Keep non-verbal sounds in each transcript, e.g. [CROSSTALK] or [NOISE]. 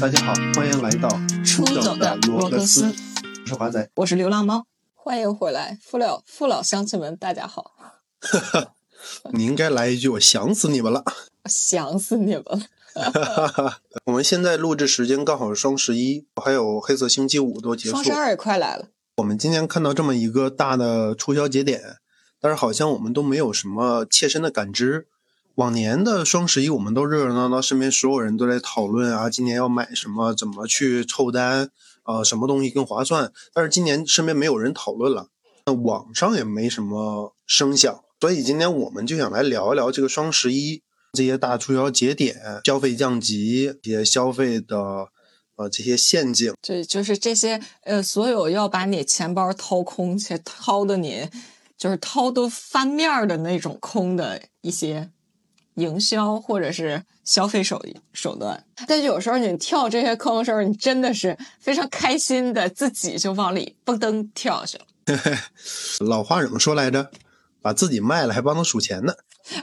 大家好，欢迎来到出走的罗格斯，我是华仔。我是流浪猫。欢迎回来，父老父老乡亲们，大家好，[LAUGHS] 你应该来一句“我想死你们了想死你们了。” [LAUGHS] [LAUGHS] 我们现在录制时间刚好是双十一，还有黑色星期五都结束双。十二也快来了，我们今天看到这么一个大的促销节点，但是好像我们都没有什么切身的感知。往年的双十一，我们都热热闹闹，身边所有人都在讨论啊，今年要买什么，怎么去凑单，呃，什么东西更划算。但是今年身边没有人讨论了，那网上也没什么声响，所以今天我们就想来聊一聊这个双十一这些大促销节点、消费降级、一些消费的呃这些陷阱。对，就是这些呃，所有要把你钱包掏空且掏的你就是掏都翻面儿的那种空的一些营销或者是消费手手段。但是有时候你跳这些坑的时候，你真的是非常开心的，自己就往里蹦噔跳下去了。[LAUGHS] 老话怎么说来着？把自己卖了还帮他数钱呢。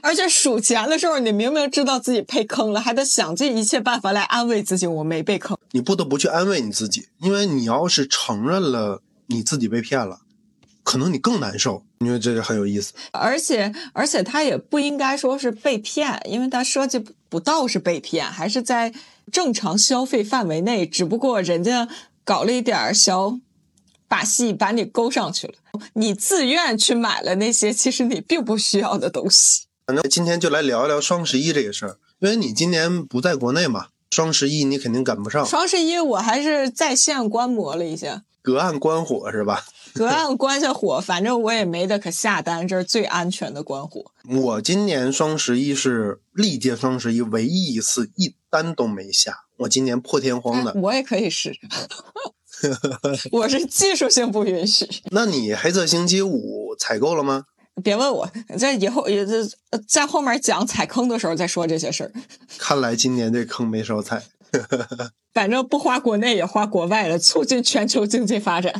而且数钱的时候，你明明知道自己被坑了，还得想尽一切办法来安慰自己，我没被坑。你不得不去安慰你自己，因为你要是承认了你自己被骗了，可能你更难受。因为这个很有意思。而且而且他也不应该说是被骗，因为他设计不不到是被骗，还是在正常消费范围内，只不过人家搞了一点儿小把戏，把你勾上去了。你自愿去买了那些其实你并不需要的东西。反正今天就来聊一聊双十一这个事儿，因为你今年不在国内嘛，双十一你肯定赶不上，双十一我还是在线观摩了一下，隔岸观火是吧？隔岸观下火，反正我也没得可下单，这是最安全的观火。我今年双十一是历届双十一唯一一次一单都没下，我今年破天荒的。我也可以试，[LAUGHS] [LAUGHS] 我是技术性不允许。那你黑色星期五采购了吗？别问我，这以后也这在后面讲踩坑的时候再说这些事儿。[LAUGHS] 看来今年这坑没少踩。[LAUGHS] 反正不花国内也花国外了，促进全球经济发展，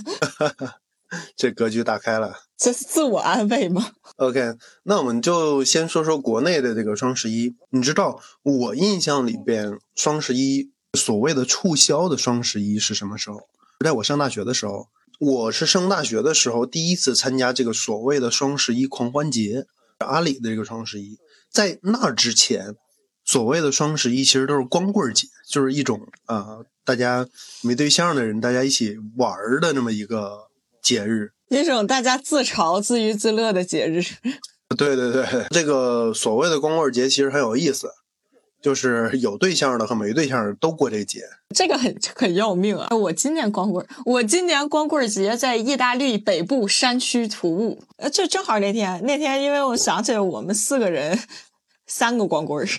这格局打开了。这是自我安慰吗？OK，那我们就先说说国内的这个双十一。你知道我印象里边，双十一所谓的促销的双十一是什么时候？在我上大学的时候，我是上大学的时候第一次参加这个所谓的双十一狂欢节，阿里的这个双十一。在那之前，所谓的双十一其实都是光棍节，就是一种啊、呃大家没对象的人大家一起玩儿的那么一个节日。一种大家自嘲、自娱自乐的节日。[LAUGHS] 对对对，这个所谓的光棍节其实很有意思，就是有对象的和没对象的都过这节。这个很很要命啊！我今年光棍儿，我今年光棍儿节在意大利北部山区徒步，呃，就正好那天，那天因为我想起来我们四个人，三个光棍儿，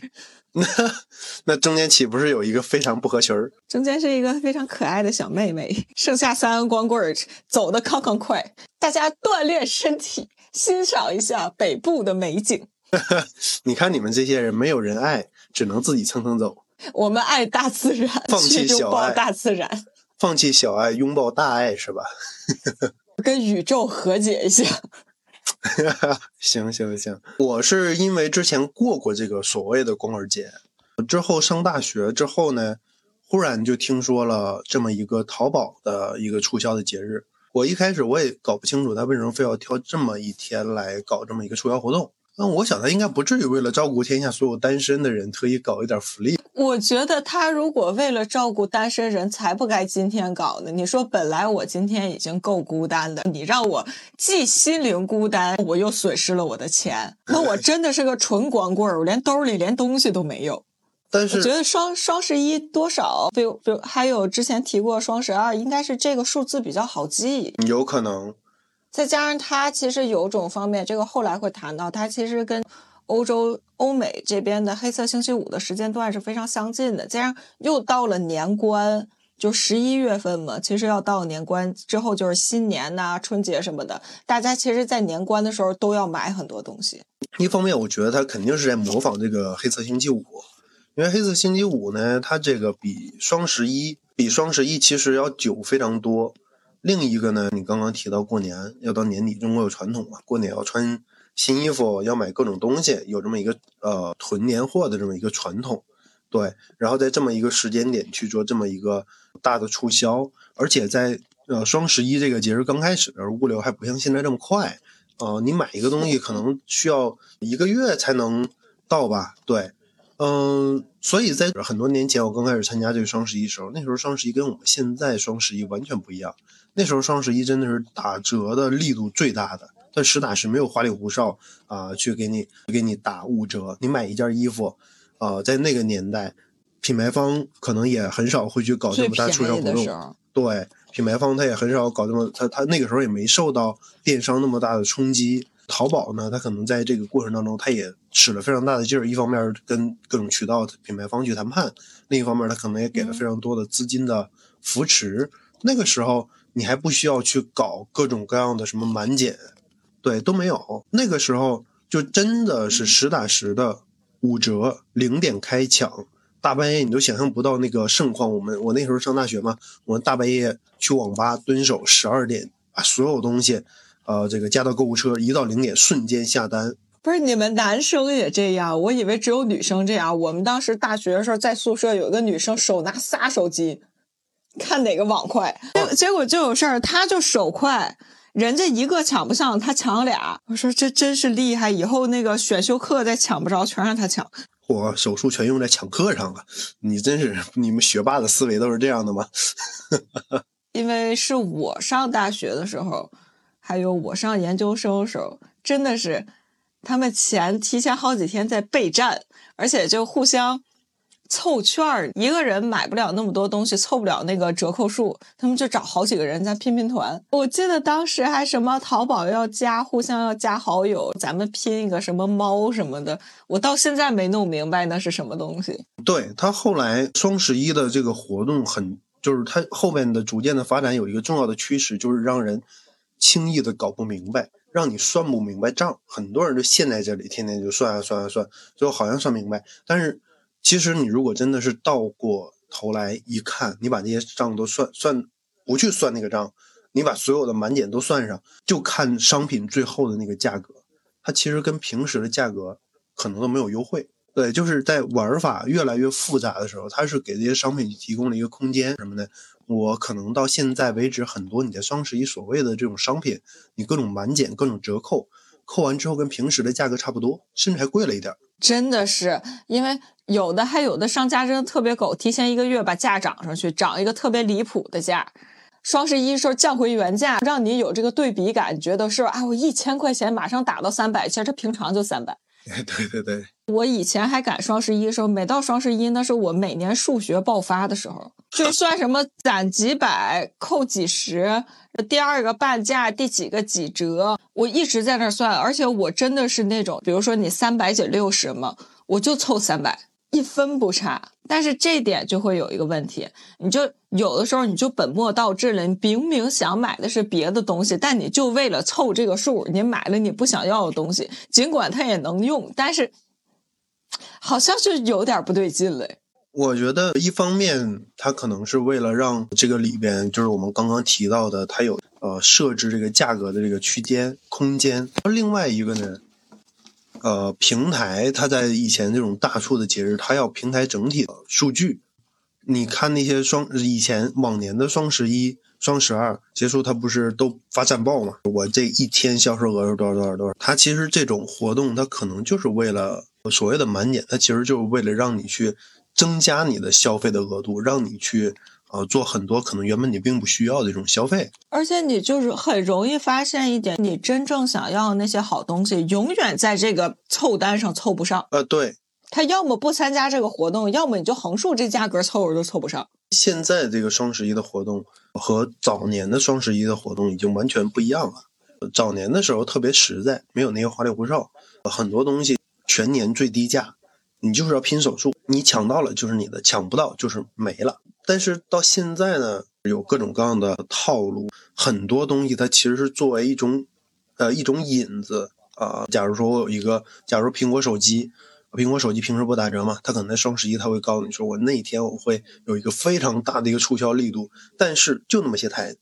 [LAUGHS] 那中间岂不是有一个非常不合群儿？中间是一个非常可爱的小妹妹，剩下三个光棍儿走的康康快，大家锻炼身体，欣赏一下北部的美景。[LAUGHS] 你看你们这些人没有人爱，只能自己蹭蹭走，我们爱大自然，放弃去拥抱小爱大自然，放弃小爱，拥抱大爱，是吧？[LAUGHS] 跟宇宙和解一下。[LAUGHS] 行行行，我是因为之前过过这个所谓的光棍节，之后上大学之后呢，忽然就听说了这么一个淘宝的一个促销的节日。我一开始我也搞不清楚他为什么非要挑这么一天来搞这么一个促销活动。那我想他应该不至于为了照顾天下所有单身的人，特意搞一点福利。我觉得他如果为了照顾单身人，才不该今天搞呢。你说本来我今天已经够孤单的，你让我既心灵孤单，我又损失了我的钱，那我真的是个纯光棍儿，我连兜里连东西都没有。但是我觉得双双十一多少，比如比如还有之前提过双十二，应该是这个数字比较好记，有可能，再加上它其实有种方面，这个后来会谈到，它其实跟欧洲、欧美这边的黑色星期五的时间段是非常相近的。加上又到了年关，就十一月份嘛，其实要到年关之后就是新年呐、春节什么的，大家其实，在年关的时候都要买很多东西。一方面，我觉得他肯定是在模仿这个黑色星期五，因为黑色星期五呢，它这个比双十一比双十一其实要久非常多。另一个呢，你刚刚提到过年要到年底，中国有传统嘛，过年要穿新衣服，要买各种东西，有这么一个呃囤年货的这么一个传统。对，然后在这么一个时间点去做这么一个大的促销，而且在呃双十一这个节日刚开始，物流还不像现在这么快，呃，你买一个东西可能需要一个月才能到吧？对，嗯，所以在很多年前我刚开始参加这个双十一时候，那时候双十一跟我们现在双十一完全不一样，那时候双十一真的是打折的力度最大的，但实打实没有花里胡哨啊、去给你给你打五折，你买一件衣服。呃，在那个年代，品牌方可能也很少会去搞这么大促销活动。对，品牌方他也很少搞这么，他他那个时候也没受到电商那么大的冲击。淘宝呢，它可能在这个过程当中，它也使了非常大的劲儿。一方面跟各种渠道品牌方去谈判，另一方面它可能也给了非常多的资金的扶持。那个时候你还不需要去搞各种各样的什么满减，对，都没有。那个时候就真的是实打实的五折、零点开抢，大半夜你都想象不到那个盛况。我们我那时候上大学嘛，我们大半夜去网吧蹲守十二点，把所有东西，呃，这个加到购物车，一到零点瞬间下单。不是你们男生也这样？我以为只有女生这样。我们当时大学的时候，在宿舍有一个女生手拿仨手机，看哪个网快，结结果就有事儿，他就手快，人家一个抢不上，他抢俩。我说这真是厉害，以后那个选修课再抢不着，全让他抢。我手术全用在抢课上了，你真是你们学霸的思维都是这样的吗？[LAUGHS] 因为是我上大学的时候，还有我上研究生的时候，真的是他们前提前好几天在备战，而且就互相凑券儿，一个人买不了那么多东西，凑不了那个折扣数，他们就找好几个人在拼拼团。我记得当时还什么淘宝要加，互相要加好友，咱们拼一个什么猫什么的，我到现在没弄明白那是什么东西。对他后来双十一的这个活动很，就是它后面的逐渐的发展有一个重要的趋势，就是让人轻易的搞不明白，让你算不明白账。很多人就陷在这里，天天就算啊算啊算，最后好像算明白，但是其实你如果真的是倒过头来一看，你把这些账都算算，不去算那个账，你把所有的满减都算上，就看商品最后的那个价格，它其实跟平时的价格可能都没有优惠。对，就是在玩法越来越复杂的时候，它是给这些商品提供了一个空间什么的。我可能到现在为止，很多你在双十一所谓的这种商品，你各种满减、各种折扣，扣完之后跟平时的价格差不多，甚至还贵了一点。真的是，因为有的还有的商家真的特别狗，提前一个月把价涨上去，涨一个特别离谱的价。双十一时候降回原价，让你有这个对比感，觉得是啊，我一千块钱马上打到三百，其实它平常就三百。[LAUGHS] 对对对，我以前还赶双十一的时候，每到双十一，那是我每年数学爆发的时候，就算什么攒几百、扣几十，第二个半价，第几个几折，我一直在那算，而且我真的是那种，比如说你三百减六十嘛，我就凑三百，一分不差。但是这点就会有一个问题，你就有的时候你就本末倒置了，你明明想买的是别的东西，但你就为了凑这个数，你买了你不想要的东西，尽管它也能用，但是好像就有点不对劲了。我觉得一方面它可能是为了让这个里边，就是我们刚刚提到的，它有呃设置这个价格的这个区间空间。而另外一个呢，呃，平台它在以前这种大促的节日，它要平台整体的数据。你看那些双以前往年的双十一、双十二结束，它不是都发战报嘛？我这一天销售额是多少多少多少？它其实这种活动，它可能就是为了所谓的满减，它其实就是为了让你去增加你的消费的额度，让你去呃做很多可能原本你并不需要的这种消费。而且你就是很容易发现一点，你真正想要的那些好东西，永远在这个凑单上凑不上。呃，对，他要么不参加这个活动，要么你就横竖这价格凑合都凑不上。现在这个双十一的活动和早年的双十一的活动已经完全不一样了。早年的时候特别实在，没有那些花里胡哨，很多东西全年最低价，你就是要拼手速，你抢到了就是你的，抢不到就是没了。但是到现在呢，有各种各样的套路，很多东西它其实是作为一种，呃，一种引子啊。假如说我有一个，假如苹果手机，苹果手机平时不打折嘛，它可能在双十一它会告诉你说，我那一天我会有一个非常大的一个促销力度，但是就那么些台，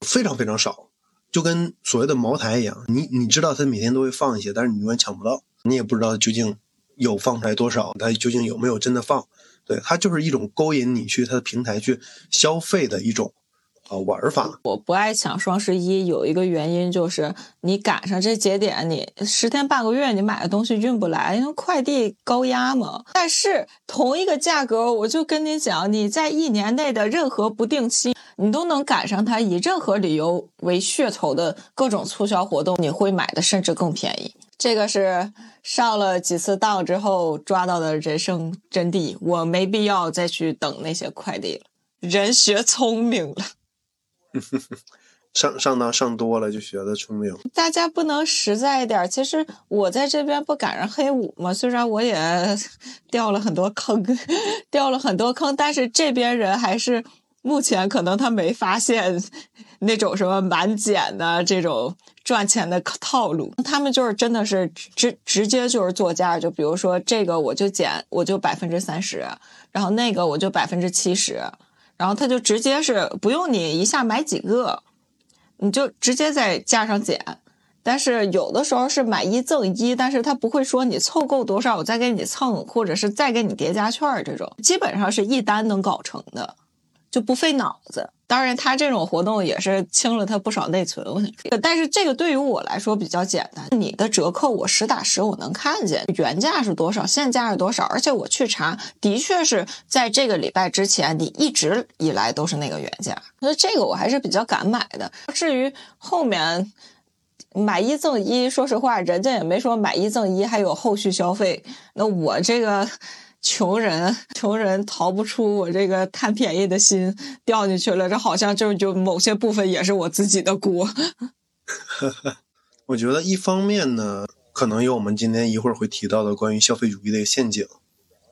非常非常少，就跟所谓的茅台一样，你你知道它每天都会放一些，但是你永远抢不到，你也不知道究竟有放出来多少，它究竟有没有真的放。对，它就是一种勾引你去它的平台去消费的一种呃玩法。我不爱抢双十一，有一个原因就是你赶上这节点，你十天半个月你买的东西运不来，因为快递高压嘛。但是同一个价格，我就跟你讲，你在一年内的任何不定期，你都能赶上它以任何理由为噱头的各种促销活动，你会买的甚至更便宜。这个是上了几次当之后抓到的人生真谛，我没必要再去等那些快递了。人学聪明了，[LAUGHS] 上上当上多了就学的聪明。大家不能实在一点。其实我在这边不赶上黑五嘛，虽然我也 [LAUGHS] 掉了很多坑，掉了很多坑，但是这边人还是目前可能他没发现那种什么满减的这种。赚钱的套路，他们就是真的是直直接就是做价，就比如说这个我就减我就百分之三十，然后那个我就百分之七十，然后他就直接是不用你一下买几个，你就直接在价上减。但是有的时候是买一赠一，但是他不会说你凑够多少我再给你蹭，或者是再给你叠加券这种，基本上是一单能搞成的。就不费脑子，当然他这种活动也是清了他不少内存。我想说但是这个对于我来说比较简单，你的折扣我实打实我能看见原价是多少，现价是多少，而且我去查，的确是在这个礼拜之前，你一直以来都是那个原价，所以这个我还是比较敢买的。至于后面买一赠一，说实话，人家也没说买一赠一还有后续消费，那我这个。穷人，[LAUGHS] 穷人逃不出我这个贪便宜的心，掉进去了。这好像就就某些部分也是我自己的锅。[LAUGHS] 我觉得一方面呢，可能有我们今天一会儿会提到的关于消费主义的一个陷阱，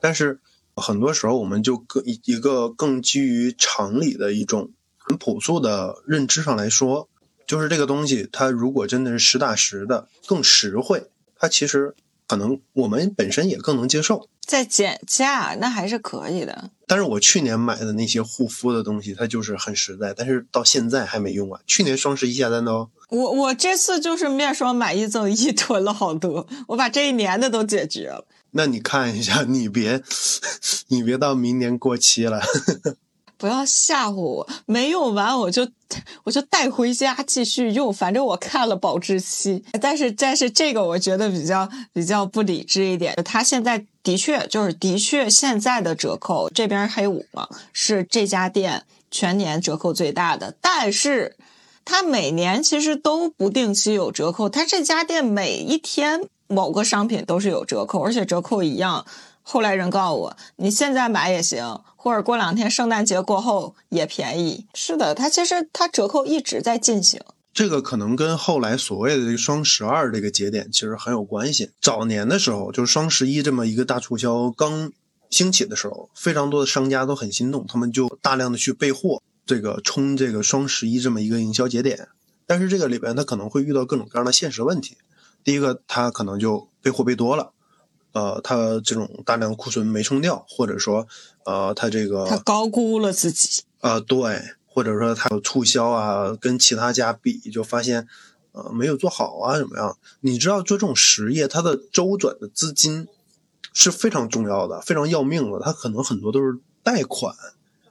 但是很多时候我们就更一个更基于常理的一种很朴素的认知上来说，就是这个东西它如果真的是实打实的更实惠，它其实可能我们本身也更能接受。再减价那还是可以的，但是我去年买的那些护肤的东西，它就是很实在，但是到现在还没用完。去年双十一下单的哦。我我这次就是面霜买一赠一，囤了好多，我把这一年的都解决了。那你看一下，你别，[LAUGHS] 你别到明年过期了。不要吓唬我，没用完我就我就带回家继续用，反正我看了保质期。但是但是这个我觉得比较比较不理智一点，他现在的确就是的确现在的折扣这边黑五嘛，是这家店全年折扣最大的，但是他每年其实都不定期有折扣，他这家店每一天某个商品都是有折扣，而且折扣一样。后来人告诉我，你现在买也行，或者过两天圣诞节过后也便宜。是的，它其实它折扣一直在进行。这个可能跟后来所谓的这个双十二这个节点其实很有关系。早年的时候，就是双十一这么一个大促销刚兴起的时候，非常多的商家都很心动，他们就大量的去备货，这个冲这个双十一这么一个营销节点。但是这个里边它可能会遇到各种各样的现实问题。第一个，它可能就备货备多了。呃，他这种大量库存没冲掉，或者说，呃，他这个他高估了自己啊，对，或者说他有促销啊，跟其他家比就发现，呃，没有做好啊，怎么样？你知道做这种实业，它的周转的资金是非常重要的，非常要命的。他可能很多都是贷款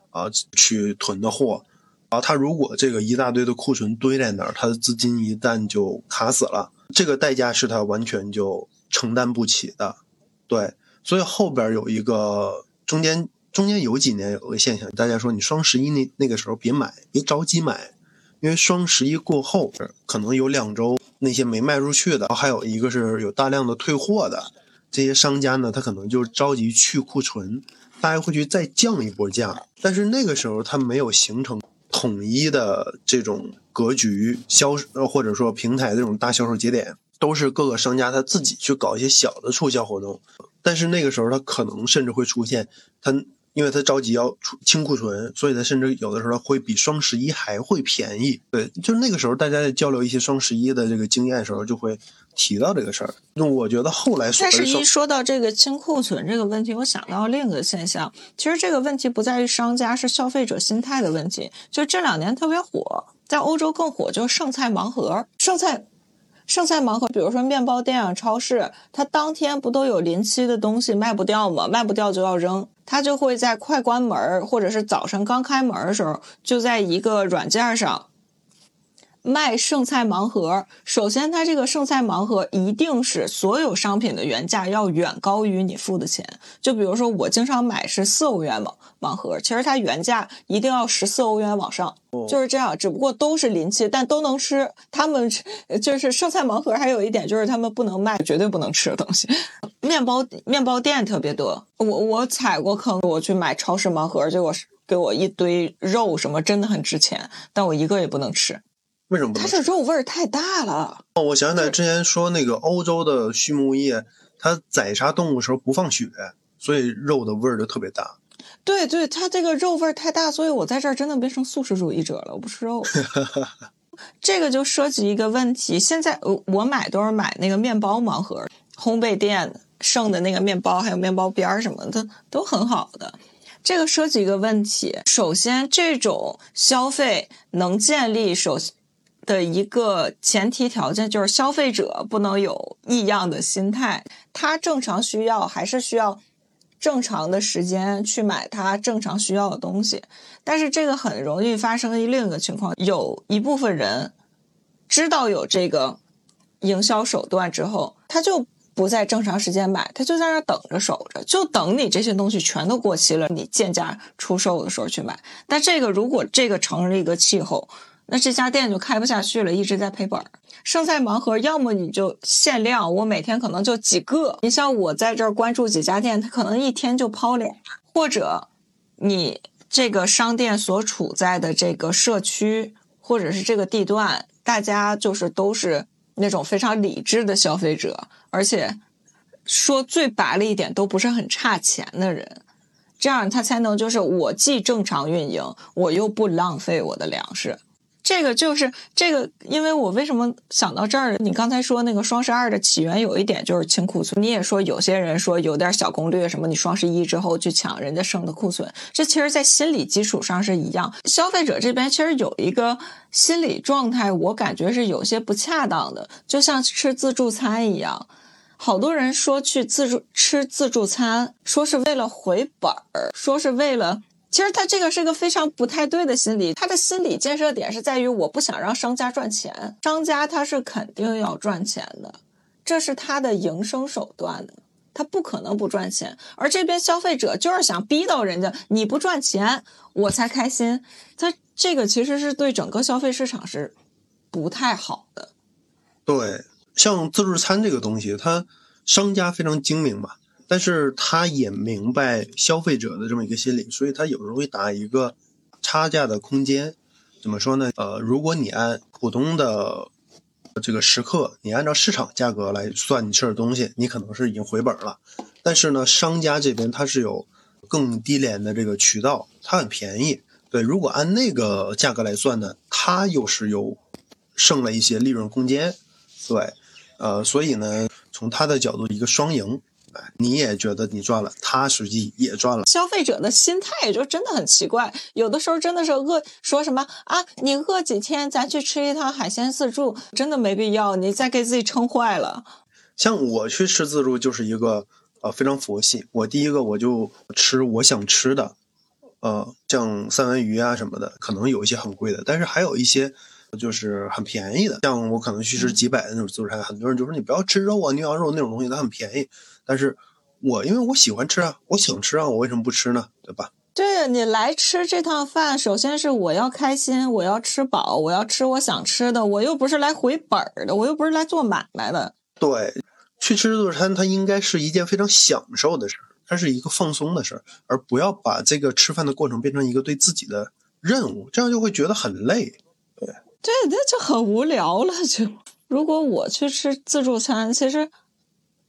啊去囤的货啊，他如果这个一大堆的库存堆在那儿，他的资金一旦就卡死了，这个代价是他完全就承担不起的。对，所以后边有一个中间中间有几年有个现象，大家说你双十一那那个时候别买，别着急买，因为双十一过后可能有两周那些没卖出去的，还有一个是有大量的退货的这些商家呢，他可能就着急去库存，大家会去再降一波价，但是那个时候他没有形成统一的这种格局销或者说平台这种大销售节点。都是各个商家他自己去搞一些小的促销活动，但是那个时候他可能甚至会出现他。因为他着急要出清库存，所以他甚至有的时候会比双十一还会便宜。对，就是那个时候大家在交流一些双十一的这个经验的时候，就会提到这个事儿。那我觉得后来，双十一说到这个清库存这个问题，我想到另一个现象，其实这个问题不在于商家，是消费者心态的问题。就这两年特别火，在欧洲更火，就是剩菜盲盒，剩菜。剩菜盲盒，比如说面包店啊、超市，它当天不都有临期的东西卖不掉吗？卖不掉就要扔，它就会在快关门或者是早上刚开门的时候，就在一个软件上。卖剩菜盲盒，首先它这个剩菜盲盒一定是所有商品的原价要远高于你付的钱。就比如说我经常买是四欧元盲盲盒，其实它原价一定要十四欧元往上，就是这样。只不过都是临期，但都能吃。他们就是剩菜盲盒，还有一点就是他们不能卖绝对不能吃的东西。[LAUGHS] 面包面包店特别多，我我踩过坑，我去买超市盲盒，结果是给我一堆肉什么，真的很值钱，但我一个也不能吃。为什么？它这肉味儿太大了。哦，我想起来之前说那个欧洲的畜牧业，它宰杀动物时候不放血，所以肉的味儿就特别大。对对，它这个肉味儿太大，所以我在这儿真的变成素食主义者了，我不吃肉。[LAUGHS] 这个就涉及一个问题，现在我我买都是买那个面包盲盒，烘焙店剩的那个面包，还有面包边儿什么的都很好的。这个涉及一个问题，首先这种消费能建立首。的一个前提条件就是消费者不能有异样的心态，他正常需要还是需要正常的时间去买他正常需要的东西。但是这个很容易发生另一个情况，有一部分人知道有这个营销手段之后，他就不在正常时间买，他就在那等着守着，就等你这些东西全都过期了，你贱价出售的时候去买。但这个如果这个成了一个气候。那这家店就开不下去了，一直在赔本儿。剩菜盲盒，要么你就限量，我每天可能就几个。你像我在这儿关注几家店，他可能一天就抛俩。或者，你这个商店所处在的这个社区或者是这个地段，大家就是都是那种非常理智的消费者，而且说最白了一点，都不是很差钱的人，这样他才能就是我既正常运营，我又不浪费我的粮食。这个就是这个，因为我为什么想到这儿？你刚才说那个双十二的起源有一点就是清库存，你也说有些人说有点小攻略，什么你双十一之后去抢人家剩的库存，这其实在心理基础上是一样。消费者这边其实有一个心理状态，我感觉是有些不恰当的，就像吃自助餐一样，好多人说去自助吃自助餐，说是为了回本儿，说是为了。其实他这个是个非常不太对的心理，他的心理建设点是在于我不想让商家赚钱，商家他是肯定要赚钱的，这是他的营生手段的，他不可能不赚钱。而这边消费者就是想逼到人家，你不赚钱我才开心，他这个其实是对整个消费市场是不太好的。对，像自助餐这个东西，它商家非常精明嘛。但是他也明白消费者的这么一个心理，所以他有时候会打一个差价的空间。怎么说呢？呃，如果你按普通的这个食客，你按照市场价格来算你吃的东西，你可能是已经回本了。但是呢，商家这边他是有更低廉的这个渠道，它很便宜。对，如果按那个价格来算呢，他又是有剩了一些利润空间。对，呃，所以呢，从他的角度，一个双赢。你也觉得你赚了，他实际也赚了。消费者的心态就真的很奇怪，有的时候真的是饿，说什么啊，你饿几天，咱去吃一趟海鲜自助，真的没必要，你再给自己撑坏了。像我去吃自助就是一个呃非常佛系，我第一个我就吃我想吃的，呃，像三文鱼啊什么的，可能有一些很贵的，但是还有一些就是很便宜的，像我可能去吃几百的那种自助餐，很多人就说你不要吃肉啊，牛羊肉那种东西，它很便宜。但是，我因为我喜欢吃啊，我想吃啊，我为什么不吃呢？对吧？对你来吃这趟饭，首先是我要开心，我要吃饱，我要吃我想吃的，我又不是来回本儿的，我又不是来做买卖的。对，去吃自助餐，它应该是一件非常享受的事儿，它是一个放松的事儿，而不要把这个吃饭的过程变成一个对自己的任务，这样就会觉得很累。对，对，那就很无聊了。就如果我去吃自助餐，其实。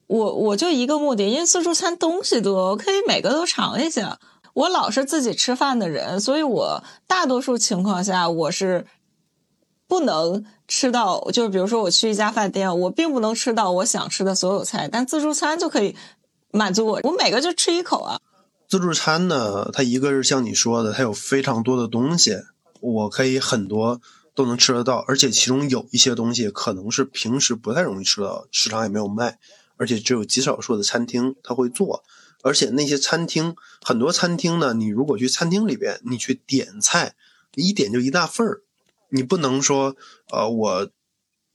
我我就一个目的，因为自助餐东西多，我可以每个都尝一下。我老是自己吃饭的人，所以我大多数情况下我是不能吃到，就是比如说我去一家饭店，我并不能吃到我想吃的所有菜，但自助餐就可以满足我，我每个就吃一口啊。自助餐呢，它一个是像你说的，它有非常多的东西，我可以很多都能吃得到，而且其中有一些东西可能是平时不太容易吃到，市场也没有卖，而且只有极少数的餐厅他会做，而且那些餐厅很多餐厅呢，你如果去餐厅里边，你去点菜，一点就一大份儿，你不能说呃我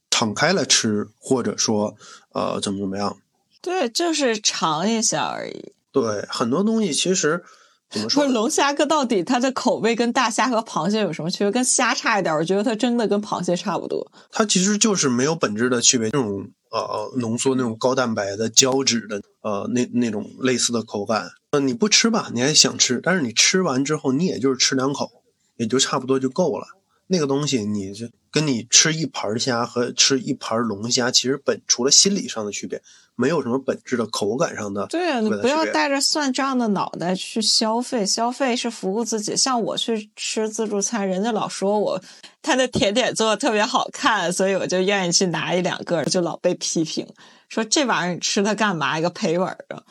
敞开了吃，或者说呃怎么怎么样，对，就是尝一下而已。对，很多东西其实怎么说不？龙虾哥到底它的口味跟大虾和螃蟹有什么区别？跟虾差一点，我觉得它真的跟螃蟹差不多。它其实就是没有本质的区别，这种呃浓缩那种高蛋白的胶质的呃那那种类似的口感。呃，你不吃吧，你还想吃，但是你吃完之后，你也就是吃两口，也就差不多就够了。那个东西，你就跟你吃一盘虾和吃一盘龙虾，其实本除了心理上的区别，没有什么本质的口感上的。对啊，你不要带着算账的脑袋去消费，消费是服务自己。像我去吃自助餐，人家老说我他的甜点做的特别好看，所以我就愿意去拿一两个，就老被批评说这玩意儿你吃它干嘛？一个赔本啊！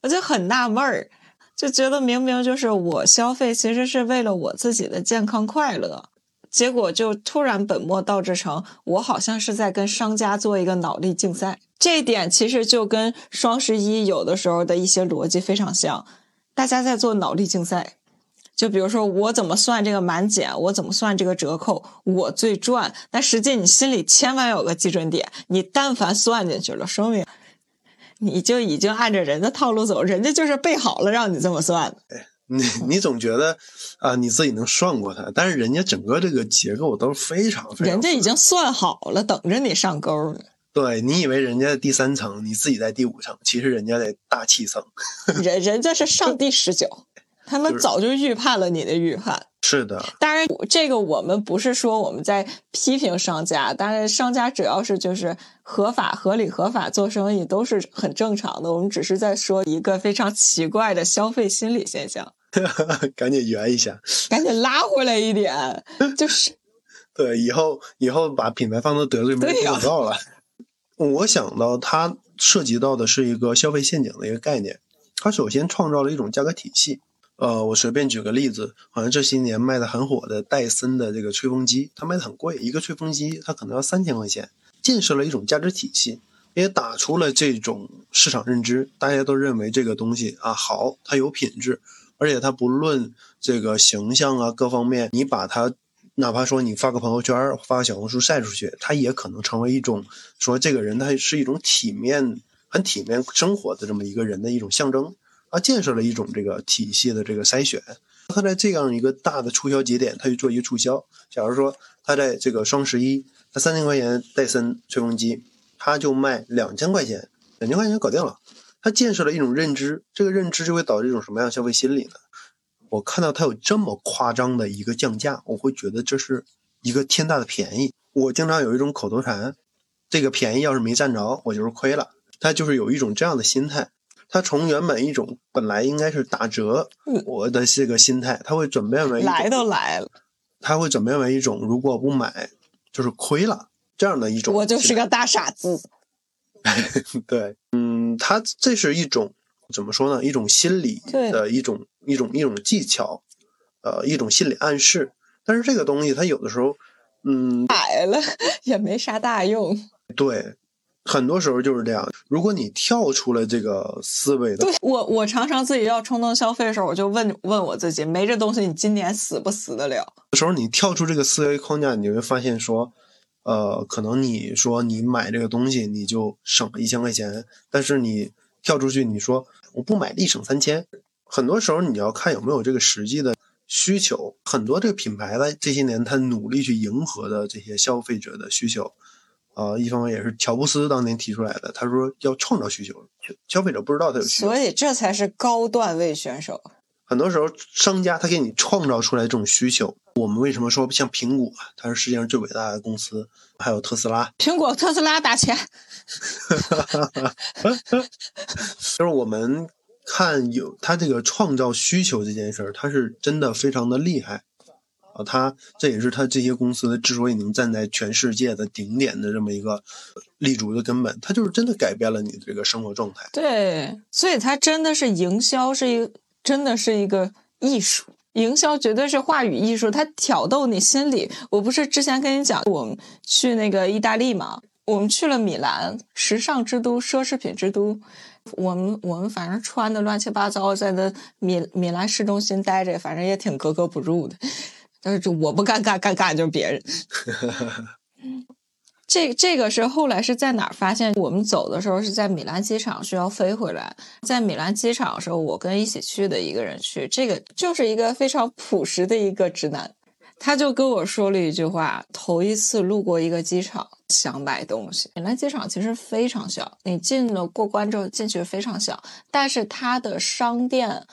我就很纳闷儿，就觉得明明就是我消费，其实是为了我自己的健康快乐。结果就突然本末倒置成，我好像是在跟商家做一个脑力竞赛。这一点其实就跟双十一有的时候的一些逻辑非常像，大家在做脑力竞赛。就比如说我怎么算这个满减，我怎么算这个折扣，我最赚。但实际你心里千万有个基准点，你但凡算进去了，说明你就已经按着人的套路走，人家就是备好了让你这么算。你你总觉得啊、你自己能算过它，但是人家整个这个结构都是非常非常，人家已经算好了，等着你上钩呢。[LAUGHS] 对你以为人家在第三层，你自己在第五层，其实人家在大气层。[LAUGHS] 人人家是上帝视角，他们早就预判了你的预判。是的，当然，这个我们不是说我们在批评商家，当然商家只要是就是合法、合理、合法做生意都是很正常的。我们只是在说一个非常奇怪的消费心理现象，[LAUGHS] 赶紧圆一下。赶紧拉回来一点，就是 [LAUGHS] 对，以后以后把品牌方都得罪没人对呀做广告了。我想到它涉及到的是一个消费陷阱的一个概念，它首先创造了一种价格体系。呃，我随便举个例子，好像这些年卖的很火的戴森的这个吹风机，它卖的很贵，一个吹风机它可能要三千块钱，建设了一种价值体系，也打出了这种市场认知，大家都认为这个东西啊好，它有品质，而且它不论这个形象啊各方面，你把它哪怕说你发个朋友圈、发个小红书晒出去，它也可能成为一种说这个人他是一种体面、很体面生活的这么一个人的一种象征。它建设了一种这个体系的这个筛选。它在这样一个大的促销节点，它去做一个促销。假如说它在这个双十一，它三千块钱戴森吹风机，它就卖两千块钱，两千块钱搞定了。它建设了一种认知，这个认知就会导致一种什么样的消费心理呢？我看到它有这么夸张的一个降价，我会觉得这是一个天大的便宜。我经常有一种口头禅，这个便宜要是没占着，我就是亏了。它就是有一种这样的心态。它从原本一种本来应该是打折嗯我的这个心态，他会转变为来都来了，他会转变为一种如果不买就是亏了这样的一种。我就是个大傻子。[LAUGHS] 对，嗯，他这是一种怎么说呢？一种心理的一种一种一种技巧，呃，一种心理暗示。但是这个东西它有的时候，嗯，买了也没啥大用。对，很多时候就是这样。如果你跳出了这个思维的对我，我常常自己要冲动消费的时候，我就问问我自己，没这东西，你今年死不死得了？有时候，你跳出这个思维框架，你会发现说，呃，可能你说你买这个东西你就省了一千块钱，但是你跳出去，你说我不买立省三千，很多时候你要看有没有这个实际的需求。很多这个品牌在这些年，他努力去迎合的这些消费者的需求，啊、一方面也是乔布斯当年提出来的，他说要创造需求，消消费者不知道他有需求。所以这才是高段位选手。很多时候商家他给你创造出来这种需求。我们为什么说像苹果，它是世界上最伟大的公司，还有特斯拉，苹果、特斯拉打钱，[LAUGHS] 就是我们看有它这个创造需求这件事儿，它是真的非常的厉害啊！它这也是它这些公司之所以能站在全世界的顶点的这么一个立足的根本，它就是真的改变了你的这个生活状态。对，所以它真的是营销，是一真的是一个艺术。营销绝对是话语艺术，它挑逗你心理。我不是之前跟你讲，我们去那个意大利嘛，我们去了米兰，时尚之都，奢侈品之都。我们我们反正穿的乱七八糟，在那米米兰市中心待着，反正也挺格格不入的。但是就我不尴尬，尴尬就是别人。这这个是后来是在哪儿发现？我们走的时候是在米兰机场需要飞回来，在米兰机场的时候，我跟一起去的一个人去，这个就是一个非常朴实的一个直男，他就跟我说了一句话：头一次路过一个机场，想买东西。米兰机场其实非常小，你进了过关之后进去非常小，但是它的商店。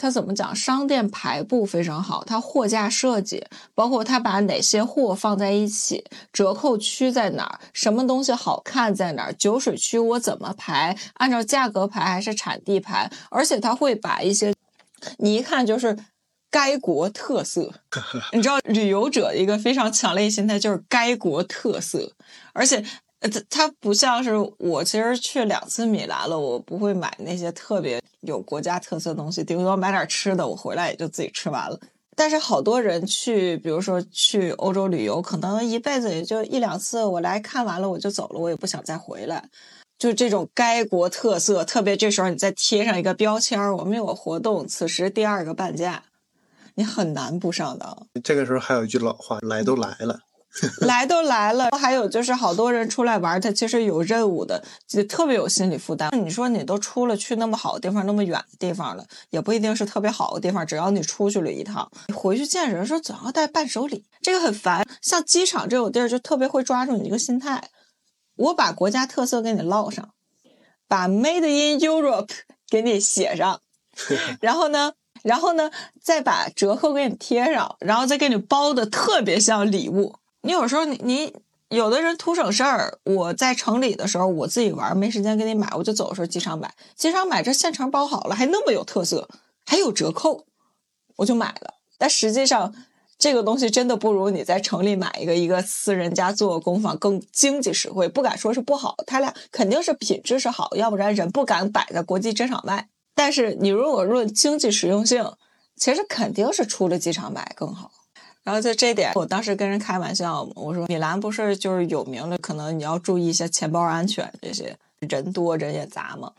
他怎么讲？商店排布非常好，它货架设计，包括他把哪些货放在一起，折扣区在哪儿，什么东西好看在哪儿，酒水区我怎么排，按照价格排还是产地排，而且他会把一些你一看就是该国特色，[LAUGHS] 你知道旅游者一个非常强烈心态就是该国特色，而且。呃，它它不像是我，其实去两次米兰了，我不会买那些特别有国家特色的东西，顶多买点吃的，我回来也就自己吃完了。但是好多人去，比如说去欧洲旅游，可能一辈子也就一两次，我来看完了我就走了，我也不想再回来。就这种该国特色，特别这时候你再贴上一个标签我们有活动，此时第二个半价，你很难不上当。这个时候还有一句老话，来都来了。[LAUGHS] 来都来了，还有就是好多人出来玩，他其实有任务的，就特别有心理负担。你说你都出了去那么好的地方，那么远的地方了，也不一定是特别好的地方。只要你出去了一趟，你回去见人说总要带伴手礼，这个很烦。像机场这种地儿，就特别会抓住你这个心态。我把国家特色给你烙上，把 Made in Europe [LAUGHS] 给你写上，[LAUGHS] 然后呢，然后呢，再把折扣给你贴上，然后再给你包的特别像礼物。你有时候你你有的人图省事儿，我在城里的时候我自己玩没时间给你买，我就走的时候机场买，机场买这现成包好了，还那么有特色，还有折扣，我就买了。但实际上这个东西真的不如你在城里买一个一个私人家做工坊更经济实惠，不敢说是不好，他俩肯定是品质是好，要不然人不敢摆在国际机场卖。但是你如果论经济实用性，其实肯定是出了机场买更好。然后就这点，我当时跟人开玩笑嘛，我说米兰不是就是有名的，可能你要注意一下钱包安全，这些人多人也杂嘛。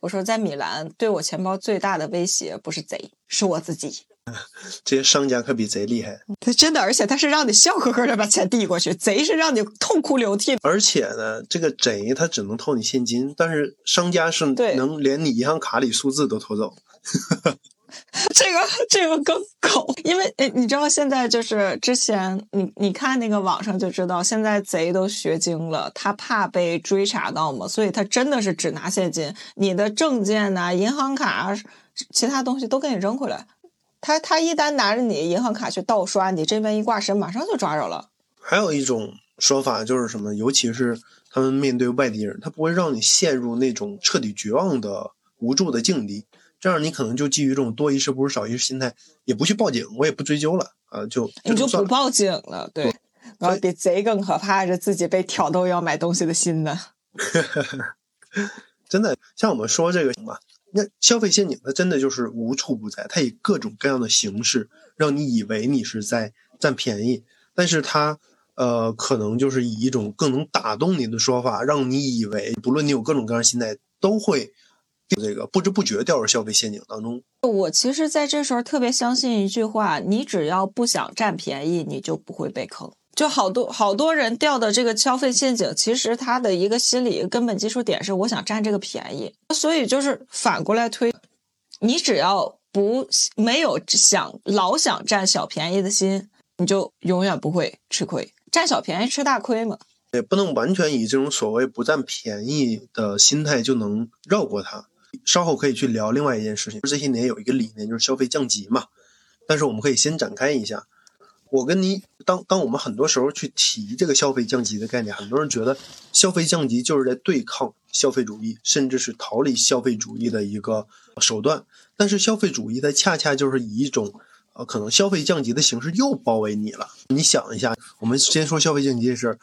我说在米兰对我钱包最大的威胁不是贼，是我自己。[LAUGHS] 这些商家可比贼厉害，他真的，而且他是让你笑呵呵的把钱递过去，贼是让你痛哭流涕。而且呢，这个贼他只能偷你现金，但是商家是能连你银行卡里数字都偷走。[LAUGHS] [LAUGHS] 这个这个更狗，因为诶，你知道现在就是之前你你看那个网上就知道，现在贼都学精了，他怕被追查到嘛，所以他真的是只拿现金，你的证件呐、银行卡、啊其他东西都给你扔回来。他他一旦拿着你银行卡去盗刷，你这边一挂失，马上就抓着了。还有一种说法就是什么，尤其是他们面对外地人，他不会让你陷入那种彻底绝望的无助的境地。这样你可能就基于这种多一事不如少一事心态，也不去报警，我也不追究了啊，就你就不报警了，对。然后比贼更可怕是自己被挑逗要买东西的心呢。[LAUGHS] 真的，像我们说这个什么，那消费陷阱它真的就是无处不在，它以各种各样的形式让你以为你是在占便宜，但是它呃可能就是以一种更能打动你的说法，让你以为不论你有各种各样的心态都会。这个不知不觉掉入消费陷阱当中。我其实在这时候特别相信一句话：你只要不想占便宜，你就不会被坑。就好多好多人掉的这个消费陷阱，其实他的一个心理根本基础点是我想占这个便宜。所以就是反过来推，你只要不没有想老想占小便宜的心，你就永远不会吃亏。占小便宜吃大亏嘛。也不能完全以这种所谓不占便宜的心态就能绕过它。稍后可以去聊另外一件事情。这些年有一个理念就是消费降级嘛，但是我们可以先展开一下。我跟你当当我们很多时候去提这个消费降级的概念，很多人觉得消费降级就是在对抗消费主义，甚至是逃离消费主义的一个手段。但是消费主义它恰恰就是以一种呃可能消费降级的形式又包围你了。你想一下，我们先说消费降级的事儿。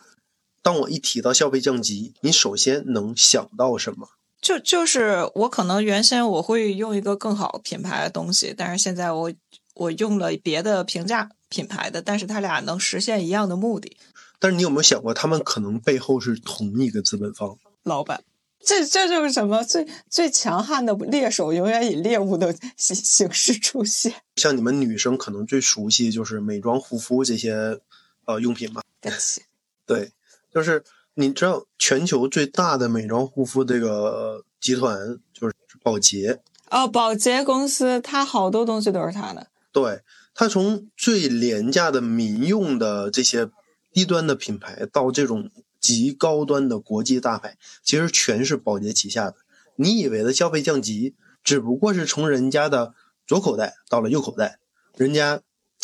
当我一提到消费降级，你首先能想到什么？就就是我可能原先我会用一个更好品牌的东西，但是现在我我用了别的平价品牌的，但是它俩能实现一样的目的。但是你有没有想过，他们可能背后是同一个资本方？老板，这这就是什么最最强悍的猎手，永远以猎物的形形式出现。像你们女生可能最熟悉就是美妆护肤这些呃用品吧？对。[LAUGHS] 就是你知道，全球最大的美妆护肤这个集团就是宝洁哦，宝洁公司，它好多东西都是它的。对，它从最廉价的民用的这些低端的品牌，到这种极高端的国际大牌，其实全是宝洁旗下的。你以为的消费降级，只不过是从人家的左口袋到了右口袋，人家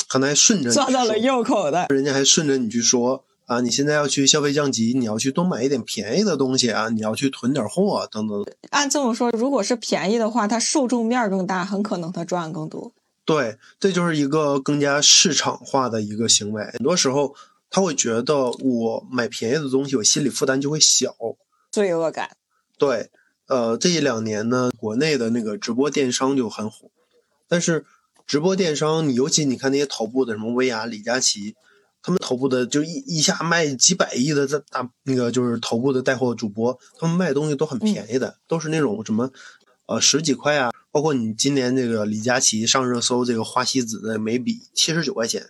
可能还顺着抓到了右口袋，人家还顺着你去说。啊，你现在要去消费降级，你要去多买一点便宜的东西啊，你要去囤点货等等。按这么说，如果是便宜的话，它受众面更大，很可能它赚更多。对，这就是一个更加市场化的一个行为。很多时候，他会觉得我买便宜的东西，我心理负担就会小，罪恶感。对，呃，这一两年呢，国内的那个直播电商就很火，但是直播电商，你尤其你看那些头部的什么薇娅、李佳琦。他们头部的就一一下卖几百亿的这大那个就是头部的带货主播，他们卖东西都很便宜的，都是那种什么，呃十几块啊。包括你今年这个李佳琦上热搜这个花西子的眉笔七十九块钱，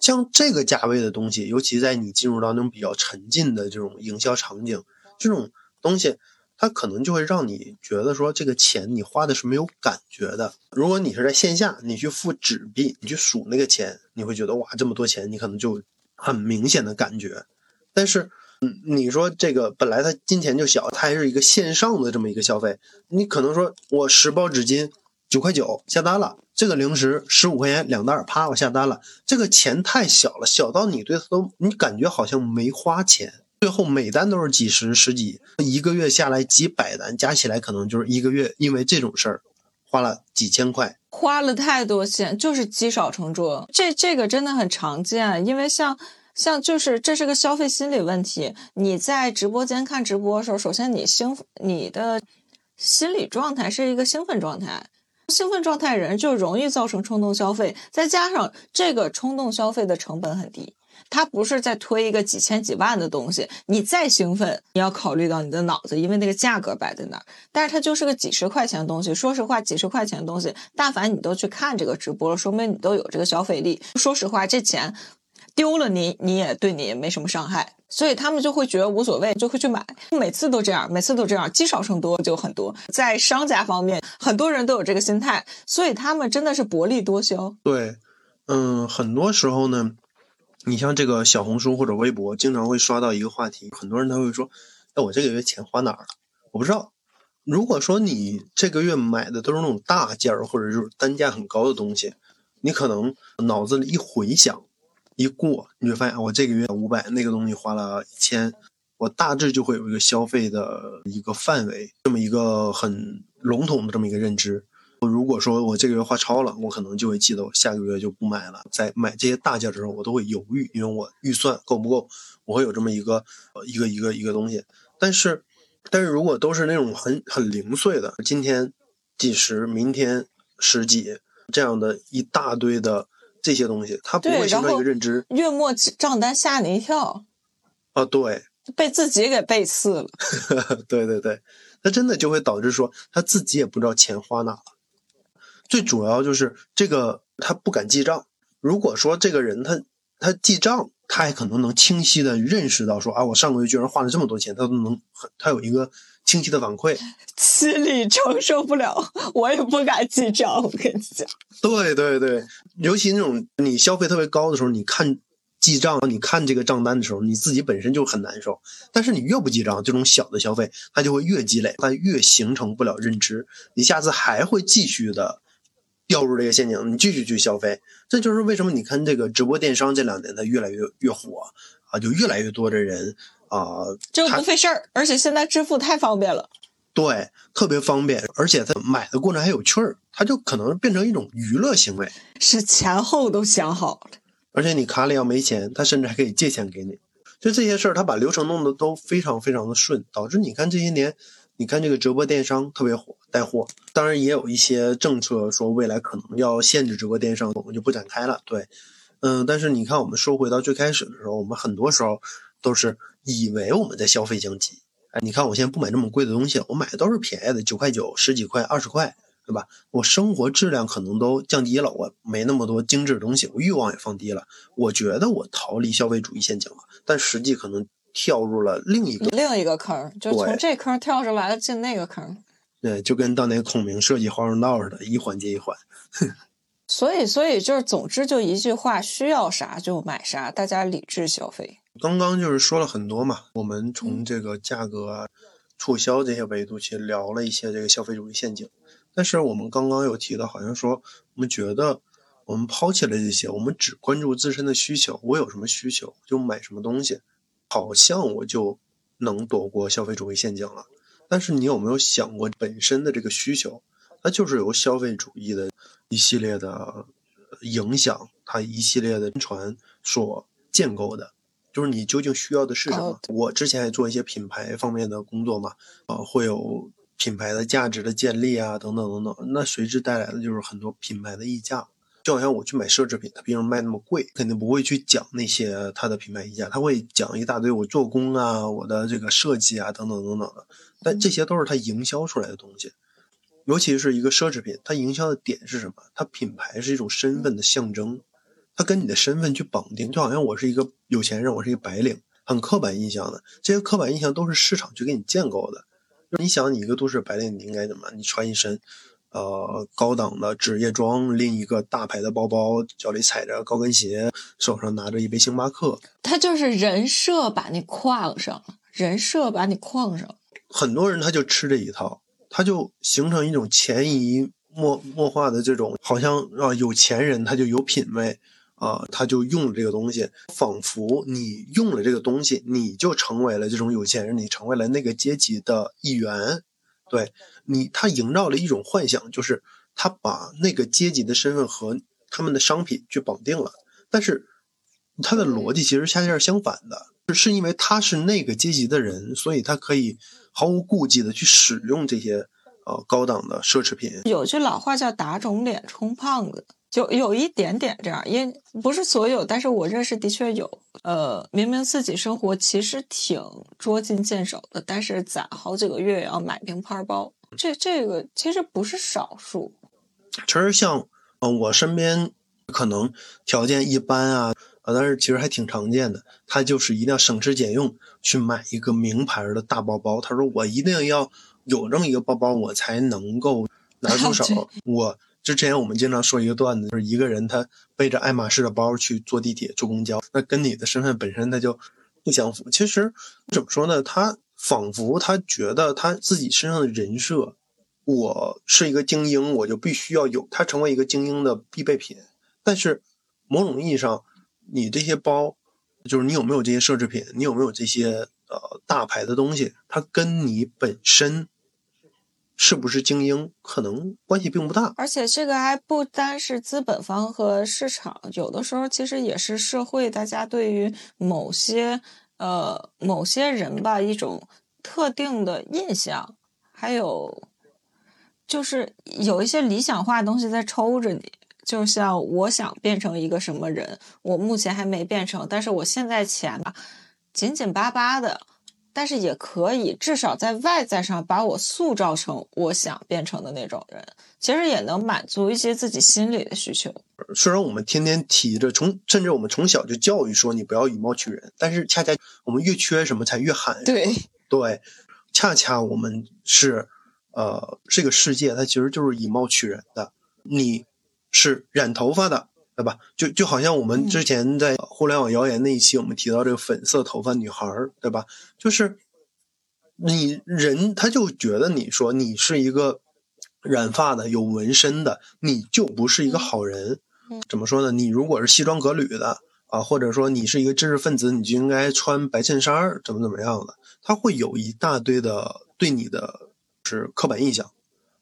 像这个价位的东西，尤其在你进入到那种比较沉浸的这种营销场景，这种东西。它可能就会让你觉得说这个钱你花的是没有感觉的。如果你是在线下，你去付纸币，你去数那个钱，你会觉得哇这么多钱，你可能就很明显的感觉。但是，嗯，你说这个本来它金钱就小，它还是一个线上的这么一个消费，你可能说我十包纸巾九块九下单了，这个零食十五块钱两袋，啪我下单了，这个钱太小了，小到你对它都你感觉好像没花钱。最后每单都是几十、十几，一个月下来几百单，加起来可能就是一个月，因为这种事儿花了几千块，花了太多钱，就是积少成多。这这个真的很常见，因为像像就是这是个消费心理问题。你在直播间看直播的时候，首先你兴你的心理状态是一个兴奋状态，兴奋状态人就容易造成冲动消费，再加上这个冲动消费的成本很低。他不是在推一个几千几万的东西，你再兴奋，你要考虑到你的脑子，因为那个价格摆在那儿。但是它就是个几十块钱的东西，说实话，几十块钱的东西，但凡你都去看这个直播了，说明你都有这个消费力。说实话，这钱丢了你，你也对你没什么伤害，所以他们就会觉得无所谓，就会去买。每次都这样，每次都这样，积少成多就很多。在商家方面，很多人都有这个心态，所以他们真的是薄利多销。对，嗯，很多时候呢。你像这个小红书或者微博，经常会刷到一个话题，很多人他会说：“哎，我这个月钱花哪儿了？”我不知道。如果说你这个月买的都是那种大件儿或者就是单价很高的东西，你可能脑子里一回想，一过，你就发现我这个月五百，那个东西花了一千，我大致就会有一个消费的一个范围，这么一个很笼统的这么一个认知。如果说我这个月花超了，我可能就会记得我下个月就不买了。在买这些大件的时候，我都会犹豫，因为我预算够不够，我会有这么一个一个一个一个东西。但是，但是如果都是那种很很零碎的，今天几十，明天十几，这样的一大堆的这些东西，它不会形成一个认知。月末账单吓你一跳啊！对，被自己给背刺了。对 [LAUGHS] 对对，他真的就会导致说他自己也不知道钱花哪了。最主要就是这个，他不敢记账。如果说这个人他他记账，他还可能能清晰的认识到说啊，我上个月居然花了这么多钱，他都能他有一个清晰的反馈。心理承受不了，我也不敢记账。我跟你讲，对对对，尤其那种你消费特别高的时候，你看记账，你看这个账单的时候，你自己本身就很难受。但是你越不记账，这种小的消费，它就会越积累，它越形成不了认知，你下次还会继续的掉入这个陷阱，你继续去消费。这就是为什么你看这个直播电商这两年它越来越越火啊，就越来越多的人啊，这个不费事儿，而且现在支付太方便了。对，特别方便，而且它买的过程还有趣儿，它就可能变成一种娱乐行为。是前后都想好了。而且你卡里要没钱，他甚至还可以借钱给你。就这些事儿，他把流程弄得都非常非常的顺，导致你看这些年，你看这个直播电商特别火，带货。当然也有一些政策说未来可能要限制直播电商，我们就不展开了。对，嗯，但是你看，我们说回到最开始的时候，我们很多时候都是以为我们在消费降级。哎，你看我现在不买这么贵的东西，我买的都是便宜的，九块九、十几块、二十块。对吧？我生活质量可能都降低了，我没那么多精致的东西，我欲望也放低了。我觉得我逃离消费主义陷阱了，但实际可能跳入了另一个另一个坑，就从这坑跳出来了，进那个坑。对，就跟当年孔明设计华容道似的，一环接一环。[LAUGHS] 所以，所以就是，总之就一句话，需要啥就买啥，大家理智消费。刚刚就是说了很多嘛，我们从这个价格啊、促销这些维度去聊了一些这个消费主义陷阱。但是我们刚刚有提到，好像说我们觉得我们抛弃了这些，我们只关注自身的需求，我有什么需求就买什么东西，好像我就能躲过消费主义陷阱了。但是你有没有想过，本身的这个需求，它就是由消费主义的一系列的影响，它一系列的宣传所建构的。就是你究竟需要的是什么？哦我之前也做一些品牌方面的工作嘛，啊、会有品牌的价值的建立啊，等等等等。那随之带来的就是很多品牌的溢价。就好像我去买奢侈品，它凭什么卖那么贵？肯定不会去讲那些它的品牌溢价，他会讲一大堆我做工啊、我的这个设计啊等等等等的。但这些都是它营销出来的东西。尤其是一个奢侈品，它营销的点是什么？它品牌是一种身份的象征，它跟你的身份去绑定，就好像我是一个有钱人，我是一个白领，很刻板印象的。这些刻板印象都是市场去给你建构的。你想，你一个都市白领，你应该怎么？你穿一身，呃，高档的职业装，拎一个大牌的包包，脚里踩着高跟鞋，手上拿着一杯星巴克。他就是人设把你框上了，人设把你框上了。很多人他就吃这一套，他就形成一种潜移默默化的这种，好像啊有钱人他就有品位啊，他就用了这个东西，仿佛你用了这个东西，你就成为了这种有钱人，你成为了那个阶级的一员。对你，他营造了一种幻想，就是他把那个阶级的身份和他们的商品去绑定了，但是他的逻辑其实恰恰是相反的，是因为他是那个阶级的人，所以他可以毫无顾忌的去使用这些呃高档的奢侈品。有句老话叫“打肿脸充胖子”，就有一点点这样，因不是所有，但是我认识的确有。呃，明明自己生活其实挺捉襟见肘的，但是攒好几个月也要买名牌包，这这个其实不是少数。其实像呃我身边可能条件一般啊，啊，但是其实还挺常见的。他就是一定要省吃俭用去买一个名牌的大包包。他说我一定要有这么一个包包，我才能够拿出手。[LAUGHS] 我之前我们经常说一个段子，就是一个人他背着爱马仕的包去坐地铁、坐公交，那跟你的身份本身他就不相符。其实怎么说呢？他仿佛他觉得他自己身上的人设，我是一个精英，我就必须要有他成为一个精英的必备品。但是某种意义上，你这些包，就是你有没有这些奢侈品，你有没有这些呃大牌的东西，它跟你本身是不是精英，可能关系并不大。而且这个还不单是资本方和市场，有的时候其实也是社会大家对于某些呃某些人吧一种特定的印象，还有就是有一些理想化的东西在抽着你。就像我想变成一个什么人，我目前还没变成，但是我现在钱吧紧紧巴巴的，但是也可以至少在外在上把我塑造成我想变成的那种人，其实也能满足一些自己心里的需求。虽然我们天天提着，从甚至我们从小就教育说你不要以貌取人，但是恰恰我们越缺什么才越喊。对，对，恰恰我们是，呃，这个世界它其实就是以貌取人的。你是染头发的，对吧？就就好像我们之前在互联网谣言那一期，我们提到这个粉色头发女孩儿，对吧？就是你人他就觉得你说你是一个染发的、有纹身的，你就不是一个好人。怎么说呢？你如果是西装革履的啊，或者说你是一个知识分子，你就应该穿白衬衫儿，怎么怎么样的？他会有一大堆的对你的是刻板印象，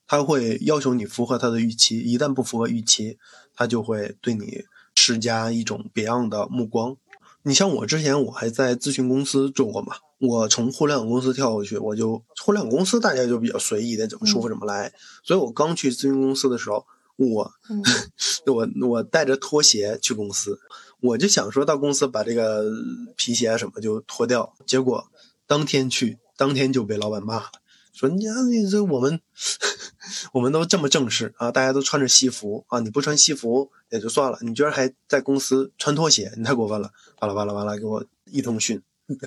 他会要求你符合他的预期，一旦不符合预期，他就会对你施加一种别样的目光。你像我之前我还在咨询公司做过嘛，我从互联网公司跳过去，我就互联网公司大家就比较随意的，怎么舒服怎么来。所以我刚去咨询公司的时候，我 [LAUGHS] 我我带着拖鞋去公司，我就想说到公司把这个皮鞋什么就脱掉，结果当天去，当天就被老板骂了，说你啊你这我们 [LAUGHS] 我们都这么正式啊，大家都穿着西服啊，你不穿西服也就算了，你居然还在公司穿拖鞋，你太过分了！巴拉巴拉巴拉，给我一通训。[LAUGHS]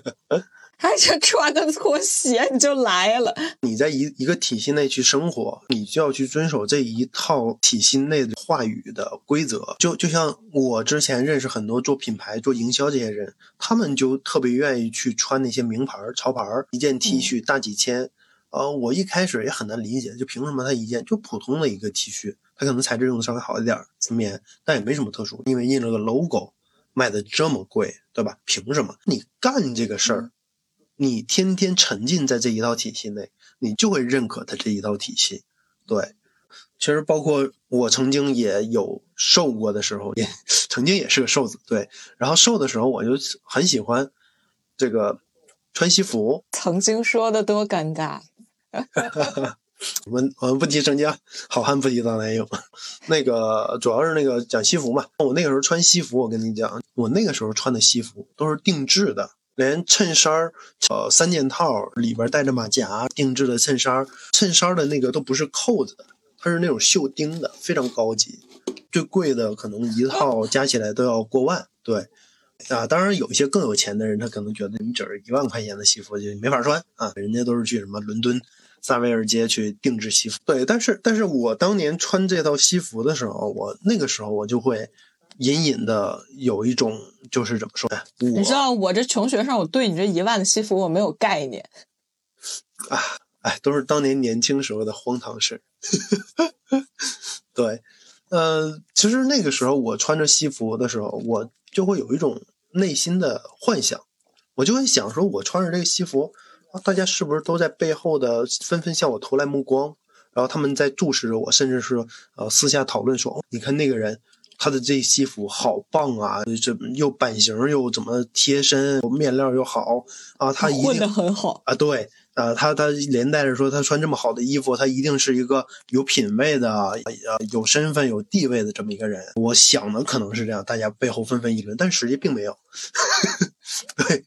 还是穿个拖鞋你就来了，你在一一个体系内去生活，你就要去遵守这一套体系内的话语的规则。就就像我之前认识很多做品牌、做营销这些人，他们就特别愿意去穿那些名牌、潮牌，一件 T 恤大几千。呃，我一开始也很难理解，就凭什么它一件就普通的一个 T 恤，它可能材质用的稍微好一点，纯棉，但也没什么特殊，因为印了个 logo，卖的这么贵，对吧？凭什么？你干这个事儿？你天天沉浸在这一套体系内，你就会认可它这一套体系。对，其实包括我曾经也有瘦过的时候，也曾经也是个瘦子。对，然后瘦的时候我就很喜欢这个穿西服。曾经说的多尴尬。[LAUGHS] 我们我们不提曾经，好汉不提当年勇。那个主要是那个讲西服嘛。我那个时候穿西服，我跟你讲，我那个时候穿的西服都是定制的。连衬衫儿，呃，三件套里边带着马甲，定制的衬衫，衬衫的那个都不是扣子的，它是那种绣钉的，非常高级。最贵的可能一套加起来都要过万。对，啊，当然有一些更有钱的人，他可能觉得你只是一万块钱的西服就没法穿啊，人家都是去什么伦敦萨维尔街去定制西服。对，但是，但是我当年穿这套西服的时候，我那个时候我就会。隐隐的有一种，就是怎么说？你知道我这穷学生，我对你这一万的西服我没有概念。啊，哎，都是当年年轻时候的荒唐事。[LAUGHS] 对，呃，其实那个时候我穿着西服的时候，我就会有一种内心的幻想，我就会想说，我穿着这个西服，大家是不是都在背后的纷纷向我投来目光？然后他们在注视着我，甚至是呃私下讨论说，哦你看那个人。他的这西服好棒啊！这又版型又怎么贴身，面料又好啊！他混得很好啊！对啊，他他连带着说，他穿这么好的衣服，他一定是一个有品位的、呃有身份、有地位的这么一个人。我想的可能是这样，大家背后纷纷议论，但实际并没有。[LAUGHS] 对，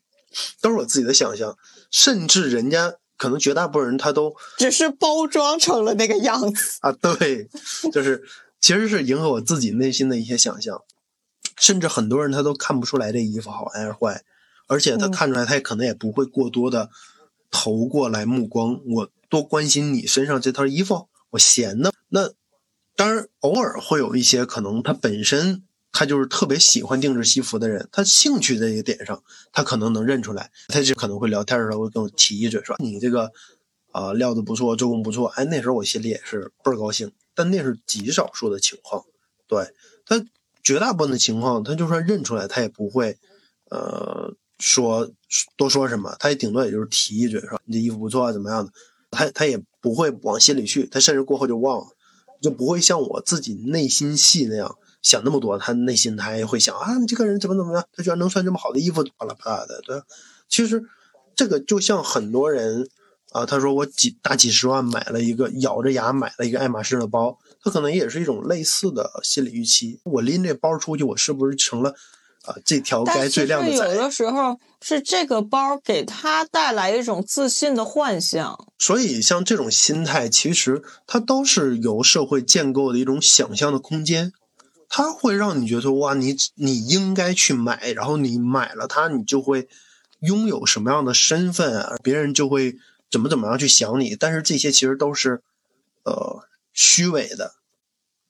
都是我自己的想象，甚至人家可能绝大部分人他都只是包装成了那个样子啊！对，就是。其实是迎合我自己内心的一些想象，甚至很多人他都看不出来这衣服好还是坏，而且他看出来他也可能也不会过多的投过来目光。我多关心你身上这套衣服，我闲的。那当然偶尔会有一些可能他本身他就是特别喜欢定制西服的人，他兴趣这一点上他可能能认出来，他就可能会聊天的时候会跟我提一嘴说你这个啊料子不错，做工不错。哎，那时候我心里也是倍儿高兴。但那是极少数的情况，对他绝大部分的情况，他就算认出来，他也不会，呃，说多说什么，他也顶多也就是提一嘴，说你这衣服不错啊，怎么样的，他他也不会往心里去，他甚至过后就忘了，就不会像我自己内心戏那样想那么多，他内心他也会想啊，你这个人怎么怎么样，他居然能穿这么好的衣服，巴拉巴拉的，对，其实这个就像很多人。啊，他说我几大几十万买了一个，咬着牙买了一个爱马仕的包，他可能也是一种类似的心理预期。我拎这包出去，我是不是成了啊这条该最亮的仔？有的时候是这个包给他带来一种自信的幻象。所以像这种心态，其实它都是由社会建构的一种想象的空间，它会让你觉得哇，你你应该去买，然后你买了它，你就会拥有什么样的身份啊？别人就会。怎么怎么样去想你？但是这些其实都是，呃，虚伪的，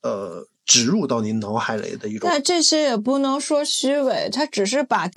呃，植入到你脑海里的一种。但这些也不能说虚伪，它只是把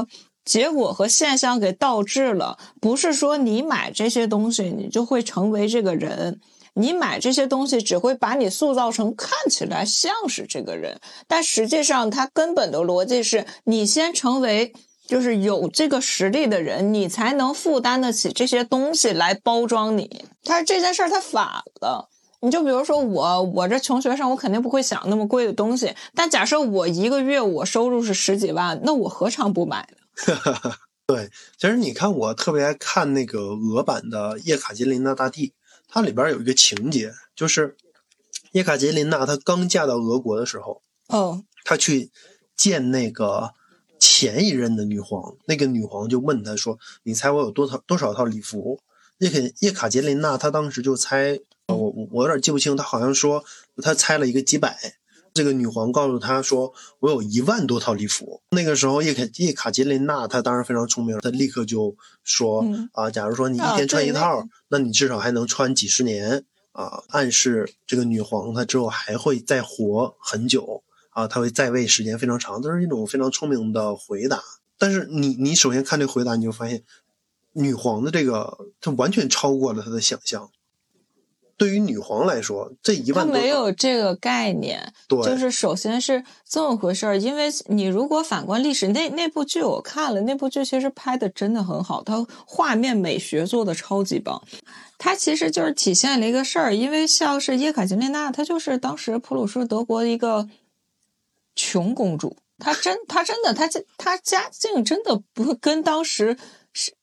结果和现象给倒置了。不是说你买这些东西，你就会成为这个人。你买这些东西只会把你塑造成看起来像是这个人，但实际上它根本的逻辑是你先成为就是有这个实力的人，你才能负担得起这些东西来包装你。但是这件事儿它反了，你就比如说我，我这穷学生，我肯定不会想那么贵的东西。但假设我一个月我收入是十几万，那我何尝不买呢？[LAUGHS] 对，其实你看，我特别爱看那个俄版的叶卡捷琳娜大帝。它里边有一个情节，就是叶卡捷琳娜她刚嫁到俄国的时候，哦，她去见那个前一任的女皇，那个女皇就问她说：“你猜我有多少多少套礼服？”叶肯叶卡捷琳娜她当时就猜，我我我有点记不清，她好像说她猜了一个几百。这个女皇告诉他说：“我有一万多套礼服。”那个时候，叶卡叶卡捷琳娜她当然非常聪明，她立刻就说：“啊，假如说你一天穿一套，那你至少还能穿几十年啊！”暗示这个女皇她之后还会再活很久啊，她会在位时间非常长，这是一种非常聪明的回答。但是你你首先看这回答，你就发现女皇的这个她完全超过了她的想象。对于女皇来说，这一万她没有这个概念，对，就是首先是这么回事儿。因为你如果反观历史，那那部剧我看了，那部剧其实拍的真的很好，它画面美学做的超级棒。它其实就是体现了一个事儿，因为像是叶卡捷琳娜，她就是当时普鲁士德国的一个穷公主，她真她真的她她家境真的不跟当时是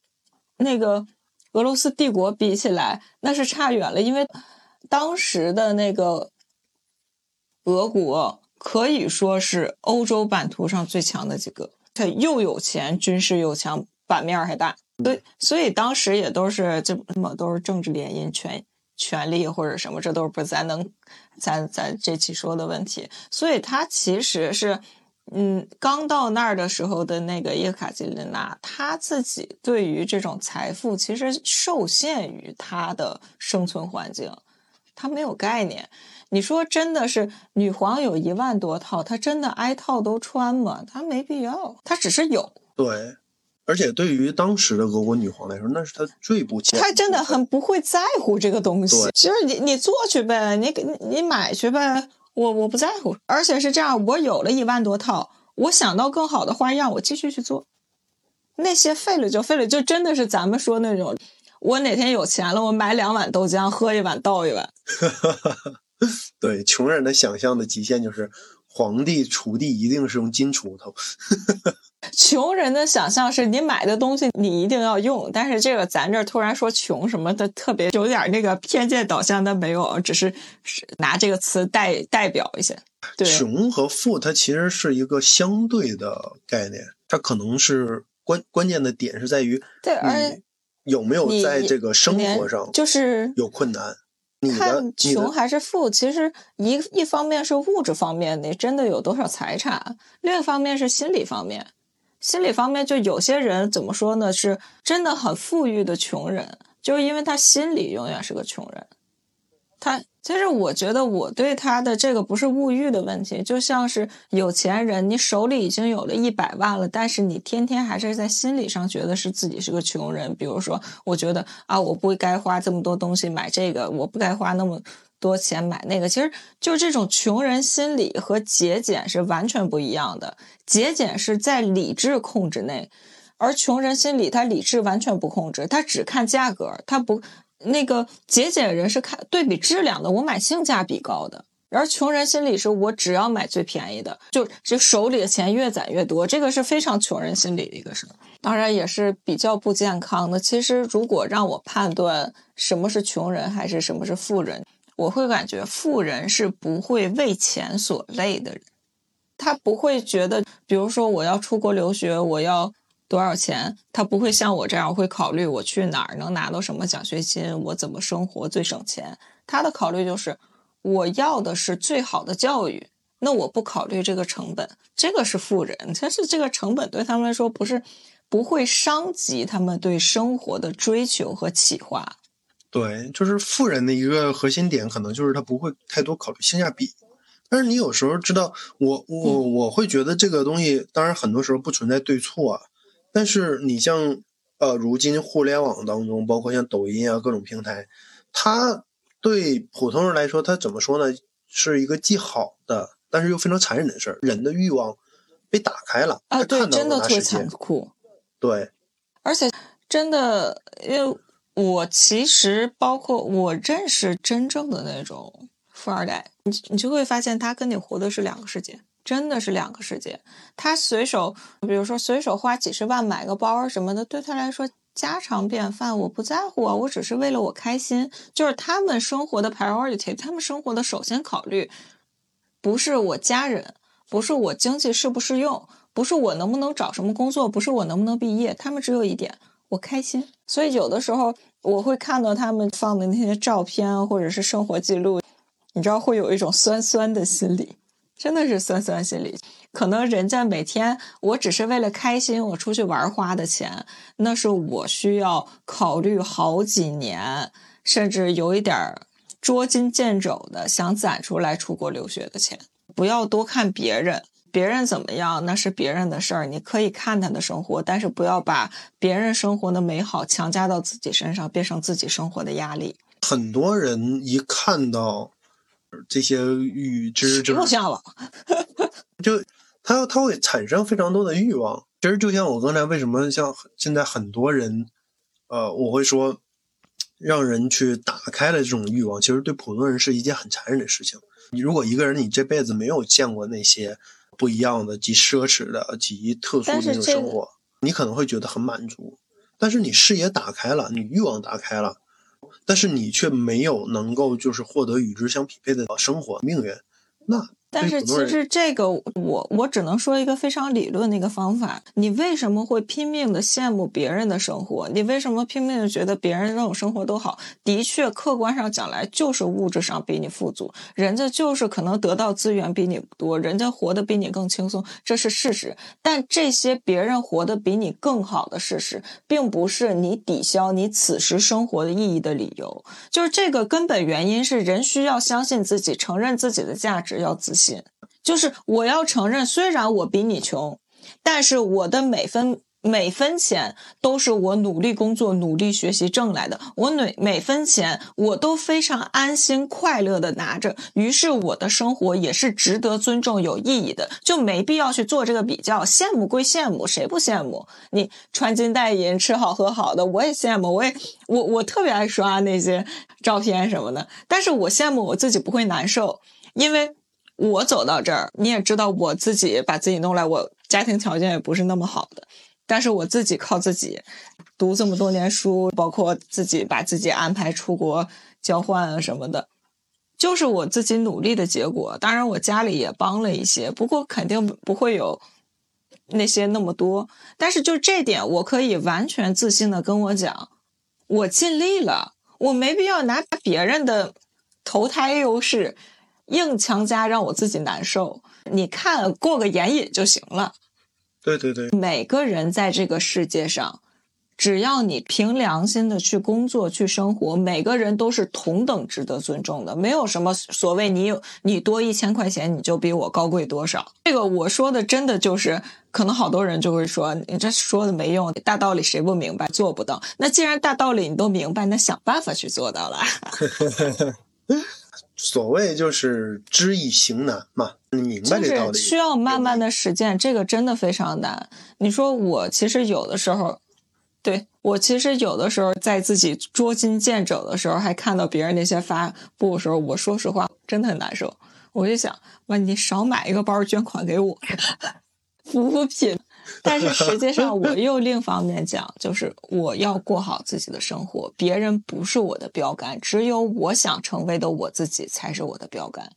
那个。俄罗斯帝国比起来，那是差远了。因为当时的那个俄国可以说是欧洲版图上最强的几个，它又有钱，军事又强，版面还大。对，所以当时也都是这么都是政治联姻、权权力或者什么，这都是不咱能咱咱这期说的问题。所以，他其实是。嗯，刚到那儿的时候的那个叶卡捷琳娜，她自己对于这种财富其实受限于她的生存环境，她没有概念。你说真的是女皇有一万多套，她真的挨套都穿吗？她没必要，她只是有。对，而且对于当时的俄国女皇来说，那是她最不她真的很不会在乎这个东西。其实你你做去呗，你给你买去呗。我我不在乎，而且是这样，我有了一万多套，我想到更好的花样，我继续去做。那些废了就废了，就真的是咱们说那种，我哪天有钱了，我买两碗豆浆，喝一碗倒一碗。[LAUGHS] 对，穷人的想象的极限就是皇帝锄地一定是用金锄头。穷人的想象是你买的东西你一定要用，但是这个咱这突然说穷什么的特别有点那个偏见导向，但没有，只是拿这个词代代表一下。对，穷和富它其实是一个相对的概念，它可能是关关键的点是在于对，而有没有在这个生活上就是有困难。看穷还是富，其实一一方面是物质方面，你真的有多少财产；另一方面是心理方面。心理方面，就有些人怎么说呢？是真的很富裕的穷人，就是因为他心里永远是个穷人。他其实我觉得我对他的这个不是物欲的问题，就像是有钱人，你手里已经有了一百万了，但是你天天还是在心理上觉得是自己是个穷人。比如说，我觉得啊，我不该花这么多东西买这个，我不该花那么。多钱买那个，其实就这种穷人心理和节俭是完全不一样的。节俭是在理智控制内，而穷人心理他理智完全不控制，他只看价格，他不那个节俭人是看对比质量的，我买性价比高的。而穷人心理是我只要买最便宜的，就这手里的钱越攒越多，这个是非常穷人心理的一个事当然也是比较不健康的。其实如果让我判断什么是穷人还是什么是富人。我会感觉富人是不会为钱所累的人，他不会觉得，比如说我要出国留学，我要多少钱，他不会像我这样会考虑我去哪儿能拿到什么奖学金，我怎么生活最省钱。他的考虑就是我要的是最好的教育，那我不考虑这个成本，这个是富人，但是这个成本对他们来说不是不会伤及他们对生活的追求和企划。对，就是富人的一个核心点，可能就是他不会太多考虑性价比。但是你有时候知道，我我我会觉得这个东西，当然很多时候不存在对错啊。但是你像呃，如今互联网当中，包括像抖音啊各种平台，它对普通人来说，它怎么说呢？是一个既好的，但是又非常残忍的事儿。人的欲望被打开了啊，对，真的特残酷。对，而且真的，因为我其实包括我认识真正的那种富二代，你你就会发现他跟你活的是两个世界，真的是两个世界。他随手，比如说随手花几十万买个包什么的，对他来说家常便饭，我不在乎啊，我只是为了我开心。就是他们生活的 priority，他们生活的首先考虑不是我家人，不是我经济适不适用，不是我能不能找什么工作，不是我能不能毕业，他们只有一点，我开心。所以有的时候我会看到他们放的那些照片或者是生活记录，你知道会有一种酸酸的心理，真的是酸酸心理。可能人家每天我只是为了开心，我出去玩花的钱，那是我需要考虑好几年，甚至有一点捉襟见肘的想攒出来出国留学的钱。不要多看别人，别人怎么样那是别人的事儿，你可以看他的生活，但是不要把别人生活的美好强加到自己身上，变成自己生活的压力。很多人一看到这些与之 [LAUGHS] 就是又像了，[LAUGHS] 就他他会产生非常多的欲望。其实就像我刚才为什么像现在很多人，呃，我会说让人去打开了这种欲望，其实对普通人是一件很残忍的事情。你如果一个人你这辈子没有见过那些不一样的、极奢侈的、极特殊的那种生活，你可能会觉得很满足。但是你视野打开了，你欲望打开了，但是你却没有能够就是获得与之相匹配的生活命运，那但是其实这个我我只能说一个非常理论的一个方法。你为什么会拼命的羡慕别人的生活？你为什么拼命的觉得别人那种生活都好？的确，客观上讲来，就是物质上比你富足，人家就是可能得到资源比你多，人家活得比你更轻松，这是事实。但这些别人活得比你更好的事实，并不是你抵消你此时生活的意义的理由。就是这个根本原因是人需要相信自己，承认自己的价值，要自信。就是我要承认，虽然我比你穷，但是我的每分每分钱都是我努力工作、努力学习挣来的。我每每分钱我都非常安心、快乐的拿着，于是我的生活也是值得尊重、有意义的，就没必要去做这个比较。羡慕归羡慕，谁不羡慕？你穿金戴银、吃好喝好的，我也羡慕，我也我我特别爱刷那些照片什么的，但是我羡慕我自己不会难受，因为。我走到这儿，你也知道，我自己把自己弄来，我家庭条件也不是那么好的，但是我自己靠自己读这么多年书，包括自己把自己安排出国交换啊什么的，就是我自己努力的结果。当然，我家里也帮了一些，不过肯定不会有那些那么多。但是就这点，我可以完全自信的跟我讲，我尽力了，我没必要拿别人的投胎优势。硬强加让我自己难受，你看过个眼瘾就行了。对对对，每个人在这个世界上，只要你凭良心的去工作、去生活，每个人都是同等值得尊重的。没有什么所谓你有你多一千块钱，你就比我高贵多少。这个我说的真的就是，可能好多人就会说你这说的没用，大道理谁不明白，做不到。那既然大道理你都明白，那想办法去做到了。[LAUGHS] 所谓就是知易行难嘛，你明白这道理，就是需要慢慢的实践，这个真的非常难。你说我其实有的时候，对我其实有的时候在自己捉襟见肘的时候，还看到别人那些发布的时候，我说实话真的很难受。我就想，哇，你少买一个包捐款给我，扶扶贫。但是实际上，我又另一方面讲，就是我要过好自己的生活，别人不是我的标杆，只有我想成为的我自己才是我的标杆。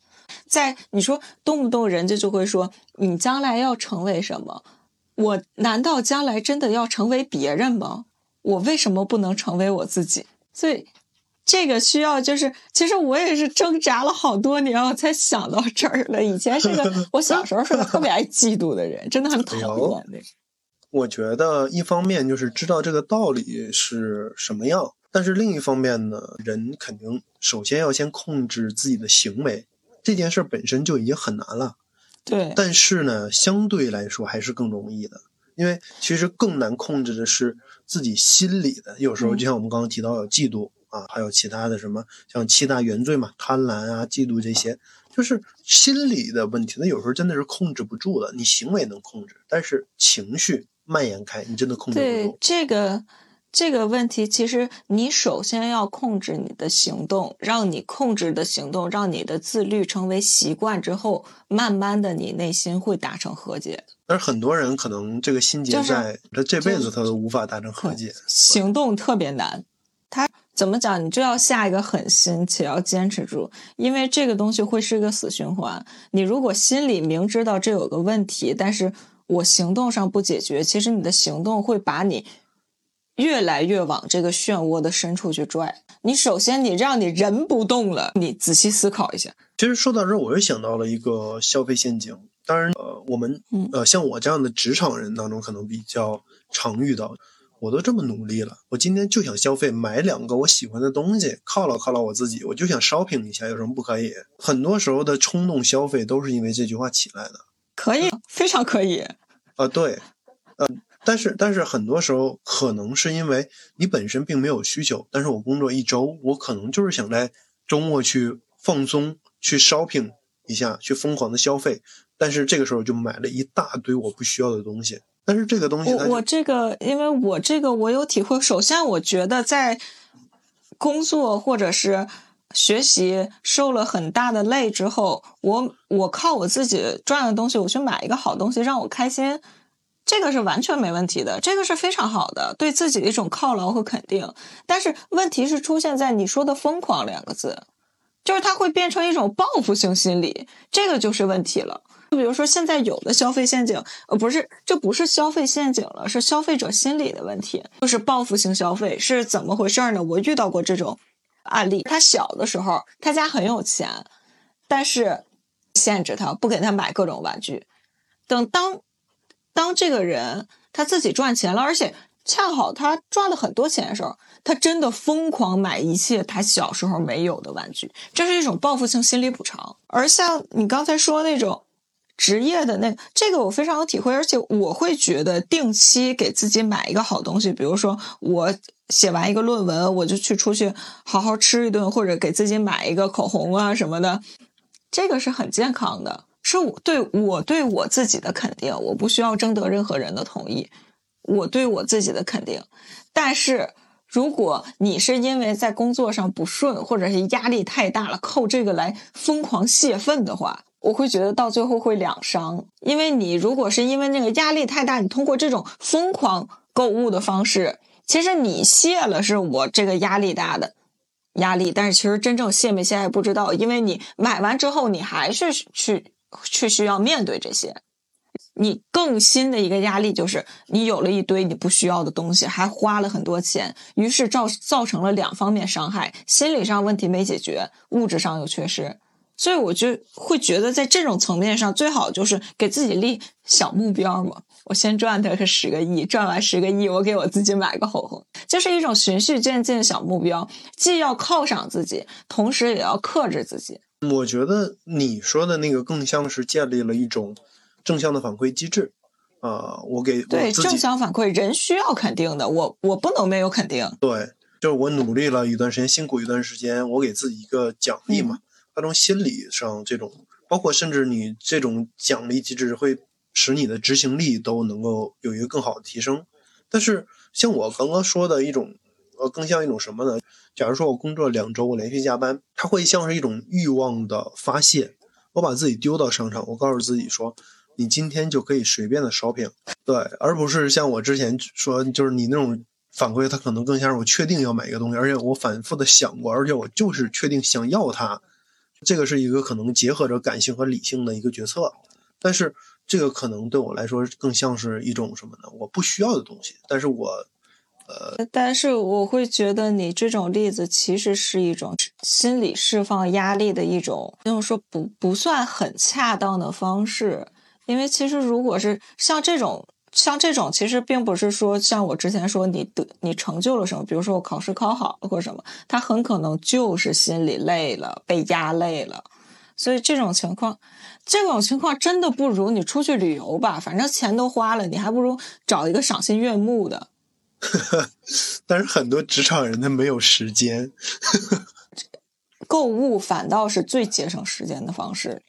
在你说动不动人家就会说你将来要成为什么？我难道将来真的要成为别人吗？我为什么不能成为我自己？所以这个需要就是，其实我也是挣扎了好多年，我才想到这儿了。以前是个 [LAUGHS] 我小时候是个特别爱嫉妒的人，真的很讨厌那个。我觉得一方面就是知道这个道理是什么样，但是另一方面呢，人肯定首先要先控制自己的行为。这件事本身就已经很难了。对，但是呢，相对来说还是更容易的，因为其实更难控制的是自己心里的。有时候就像我们刚刚提到有嫉妒啊，还有其他的什么，像七大原罪嘛，贪婪啊、嫉妒这些，就是心理的问题。那有时候真的是控制不住的。你行为能控制，但是情绪蔓延开，你真的控制不住对。这个这个问题，其实你首先要控制你的行动，让你控制的行动，让你的自律成为习惯之后，慢慢的你内心会达成和解。但是很多人可能这个心结就是在他这辈子他都无法达成和解。行动特别难，他怎么讲？你就要下一个狠心，且要坚持住，因为这个东西会是一个死循环。你如果心里明知道这有个问题，但是我行动上不解决，其实你的行动会把你越来越往这个漩涡的深处去拽。你首先你让你人不动了，你仔细思考一下。其实说到这儿，我又想到了一个消费陷阱。当然，呃，我们嗯呃像我这样的职场人当中，可能比较常遇到。我都这么努力了，我今天就想消费，买两个我喜欢的东西，犒劳犒劳我自己，我就想 shopping 一下，有什么不可以？很多时候的冲动消费都是因为这句话起来的。可以，非常可以。啊，对，呃，但是但是很多时候可能是因为你本身并没有需求，但是我工作一周，我可能就是想在周末去放松，去 shopping 一下，去疯狂的消费，但是这个时候就买了一大堆我不需要的东西，但是这个东西它我我这个，因为我这个我有体会。首先，我觉得在工作或者是学习受了很大的累之后，我我靠我自己赚的东西，我去买一个好东西让我开心，这个是完全没问题的，这个是非常好的，对自己的一种犒劳和肯定。但是问题是出现在你说的“疯狂”两个字，就是它会变成一种报复性心理，这个就是问题了。就比如说，现在有的消费陷阱，呃，不是，这不是消费陷阱了，是消费者心理的问题，就是报复性消费是怎么回事呢？我遇到过这种案例，他小的时候，他家很有钱，但是限制他不给他买各种玩具，等当当这个人他自己赚钱了，而且恰好他赚了很多钱的时候，他真的疯狂买一切他小时候没有的玩具，这是一种报复性心理补偿。而像你刚才说那种。职业的那，这个我非常有体会，而且我会觉得定期给自己买一个好东西，比如说我写完一个论文，我就去出去好好吃一顿，或者给自己买一个口红啊什么的，这个是很健康的，是我对我对我自己的肯定，我不需要征得任何人的同意，我对我自己的肯定。但是如果你是因为在工作上不顺，或者是压力太大了，靠这个来疯狂泄愤的话，我会觉得到最后会两伤，因为你如果是因为那个压力太大，你通过这种疯狂购物的方式，其实你卸了是我这个压力大的压力，但是其实真正卸没卸还不知道，因为你买完之后，你还是去去需要面对这些。你更新的一个压力就是你有了一堆你不需要的东西，还花了很多钱，于是造造成了两方面伤害：心理上问题没解决，物质上有缺失。所以我就会觉得，在这种层面上，最好就是给自己立小目标嘛。我先赚的是十个亿，赚完十个亿，我给我自己买个口红，就是一种循序渐进的小目标，既要犒赏自己，同时也要克制自己。我觉得你说的那个更像是建立了一种正向的反馈机制啊、我给我对正向反馈，人需要肯定的，我我不能没有肯定。对，就是我努力了一段时间，辛苦一段时间，我给自己一个奖励嘛。它从心理上这种，包括甚至你这种奖励机制会使你的执行力都能够有一个更好的提升。但是像我刚刚说的一种，呃，更像一种什么呢？假如说我工作两周，我连续加班，它会像是一种欲望的发泄。我把自己丢到商场，我告诉自己说，你今天就可以随便的 shopping，对，而不是像我之前说，就是你那种反馈，它可能更像是我确定要买一个东西，而且我反复的想过，而且我就是确定想要它。这个是一个可能结合着感性和理性的一个决策，但是这个可能对我来说更像是一种什么呢？我不需要的东西，但是我呃但是我会觉得你这种例子其实是一种心理释放压力的一种，就是说不不算很恰当的方式。因为其实如果是像这种像这种，其实并不是说像我之前说你得你成就了什么，比如说我考试考好了或者什么，他很可能就是心里累了，被压累了。所以这种情况，这种情况真的不如你出去旅游吧，反正钱都花了，你还不如找一个赏心悦目的。[LAUGHS] 但是很多职场人他没有时间，[LAUGHS] 购物反倒是最节省时间的方式。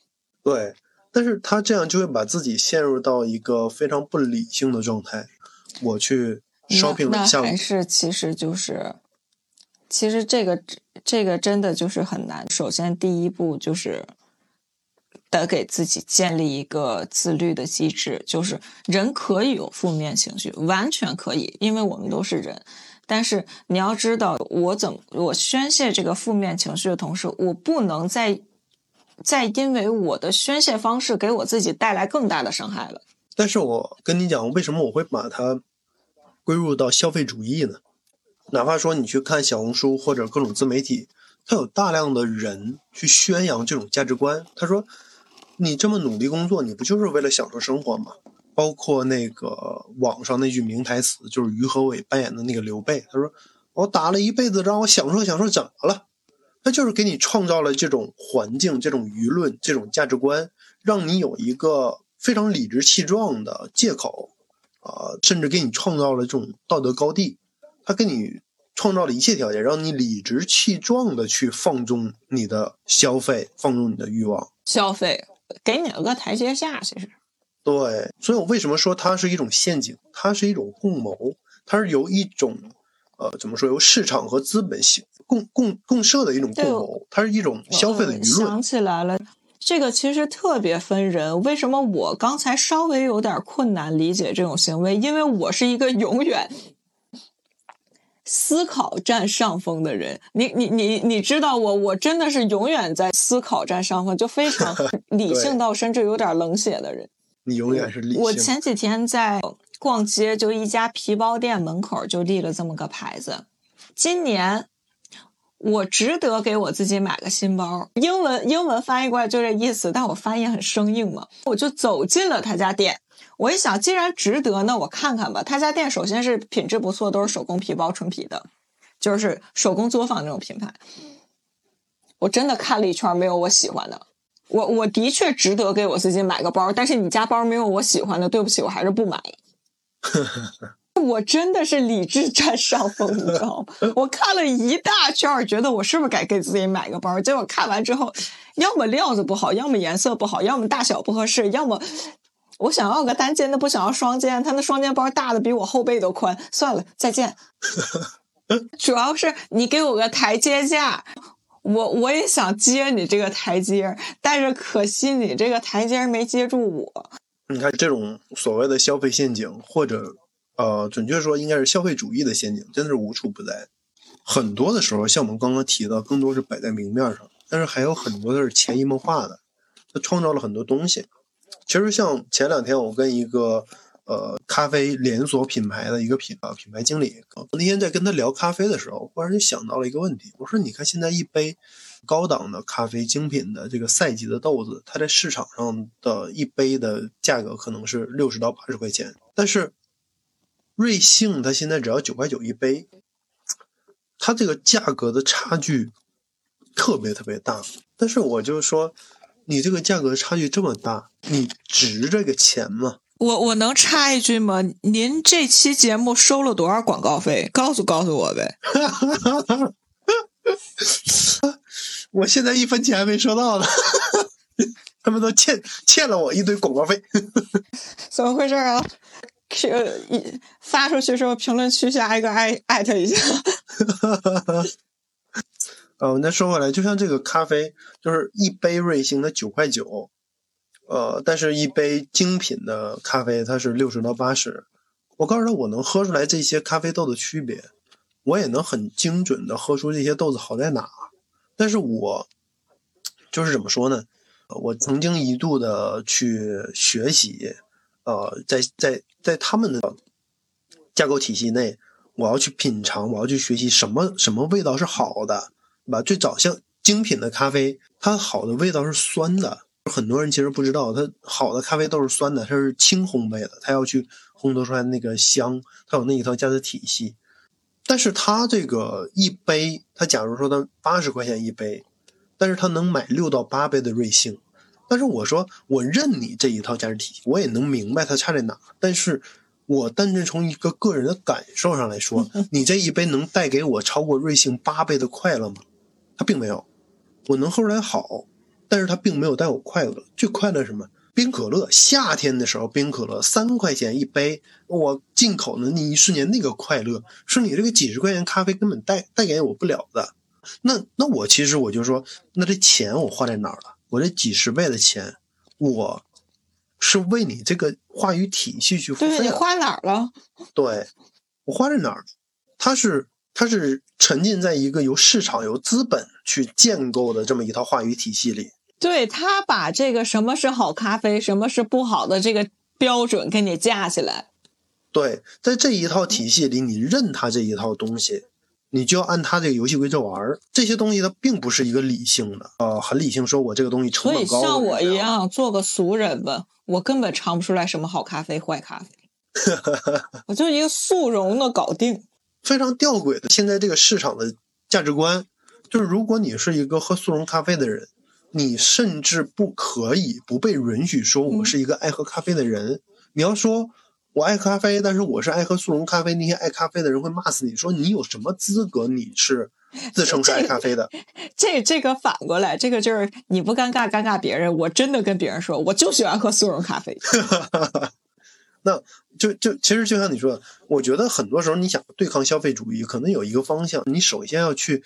对，但是他这样就会把自己陷入到一个非常不理性的状态。我去 shopping 一下午还，是其实就是，其实这个这个真的就是很难。首先第一步就是得给自己建立一个自律的机制，就是人可以有负面情绪，完全可以，因为我们都是人。但是你要知道，我怎么我宣泄这个负面情绪的同时，我不能再再因为我的宣泄方式给我自己带来更大的伤害了。但是我跟你讲，为什么我会把它归入到消费主义呢？哪怕说你去看小红书或者各种自媒体，它有大量的人去宣扬这种价值观。他说：“你这么努力工作，你不就是为了享受生活吗？”包括那个网上那句名台词，就是于和伟扮演的那个刘备，他说：“我打了一辈子仗，我享受享受，怎么了？”他就是给你创造了这种环境、这种舆论、这种价值观，让你有一个非常理直气壮的借口，啊、甚至给你创造了这种道德高地。他给你创造了一切条件，让你理直气壮的去放纵你的消费，放纵你的欲望。消费给你了个台阶下，其实。对，所以我为什么说它是一种陷阱？它是一种共谋，它是由一种呃怎么说，由市场和资本性共共共设的一种共对谋，它是一种消费的嗯舆论。想起来了，这个其实特别分人。为什么我刚才稍微有点困难理解这种行为？因为我是一个永远思考占上风的人。你你你你知道我，我真的是永远在思考占上风，就非常 [LAUGHS] 理性到甚至有点冷血的人。你永远是理性。我前几天在逛街，就一家皮包店门口就立了这么个牌子。今年我值得给我自己买个新包，英文英文翻译过来就这意思，但我翻译很生硬嘛，我就走进了他家店。我一想，既然值得，那我看看吧。他家店首先是品质不错，都是手工皮包，纯皮的，就是手工作坊那种品牌。我真的看了一圈，没有我喜欢的。我我的确值得给我自己买个包，但是你家包没有我喜欢的，对不起，我还是不买。[LAUGHS] 我真的是理智占上风，你知道吗？我看了一大圈儿，觉得我是不是该给自己买个包？结果看完之后，要么料子不好，要么颜色不好，要么大小不合适，要么我想要个单肩的，不想要双肩，他那双肩包大的比我后背都宽。算了，再见。[LAUGHS] 主要是你给我个台阶下，我我也想接你这个台阶，但是可惜你这个台阶没接住我。你看这种所谓的消费陷阱，或者呃，准确说应该是消费主义的陷阱，真的是无处不在。很多的时候，像我们刚刚提到，更多是摆在明面上，但是还有很多的是潜移默化的，它创造了很多东西。其实像前两天我跟一个呃咖啡连锁品牌的一个品啊品牌经理，那天在跟他聊咖啡的时候，忽然就想到了一个问题，我说你看现在一杯高档的咖啡精品的这个赛级的豆子，它在市场上的一杯的价格可能是六十到八十块钱，但是瑞幸它现在只要九块九一杯，它这个价格的差距特别特别大。但是我就说，你这个价格差距这么大，你值这个钱吗？我我能插一句吗？您这期节目收了多少广告费？告诉告诉我呗。[LAUGHS] 我现在一分钱还没收到呢，[LAUGHS] 他们都欠欠了我一堆广告费。[LAUGHS] 怎么回事啊？是一发出去之后，评论区下一个艾艾特一下。[LAUGHS] 呃，那说回来，就像这个咖啡，就是一杯瑞幸它九块九，呃，但是一杯精品的咖啡它是六十到八十。我告诉他，我能喝出来这些咖啡豆的区别，我也能很精准的喝出这些豆子好在哪。但是我就是怎么说呢？我曾经一度的去学习，呃，在在在他们的架构体系内，我要去品尝，我要去学习什么什么味道是好的，对吧？最早像精品的咖啡，它好的味道是酸的。很多人其实不知道，它好的咖啡豆是酸的，它是轻烘焙的，它要去烘托出来那个香，它有那一套价值体系。但是它这个一杯，它假如说它八十块钱一杯，但是他能买六到八杯的瑞幸。但是我说我认你这一套价值体系，我也能明白它差在哪。但是我单纯从一个个人的感受上来说，[LAUGHS] 你这一杯能带给我超过瑞幸八倍的快乐吗？它并没有。我能喝出来好，但是它并没有带我快乐。最快乐什么？冰可乐，夏天的时候冰可乐三块钱一杯，我进口的那一瞬间那个快乐，是你这个几十块钱咖啡根本带带给我不了的。那那我其实我就说，那这钱我花在哪儿了？我这几十倍的钱，我是为你这个话语体系去付费对你花哪儿了？[LAUGHS] 对，我花在哪儿？它是他是沉浸在一个由市场由资本去建构的这么一套话语体系里。对他把这个什么是好咖啡，什么是不好的这个标准给你架起来。对，在这一套体系里，你认他这一套东西，你就要按他这个游戏规则玩儿。这些东西它并不是一个理性的，呃，很理性，说我这个东西成所以本高。像我一，样做个俗人吧，我根本尝不出来什么好咖啡、坏咖啡，[LAUGHS] 我就一个速溶的搞定。非常吊诡的，现在这个市场的价值观，就是如果你是一个喝速溶咖啡的人，你甚至不可以不被允许说我是一个爱喝咖啡的人。你要说我爱咖啡，但是我是爱喝速溶咖啡，那些爱咖啡的人会骂死你，说你有什么资格你是 [LAUGHS] 自称是爱咖啡的？这这个反过来，这个就是你不尴尬，尴尬别人。我真的跟别人说，我就喜欢喝速溶咖啡。[LAUGHS] 那就就其实就像你说的，我觉得很多时候你想对抗消费主义，可能有一个方向，你首先要去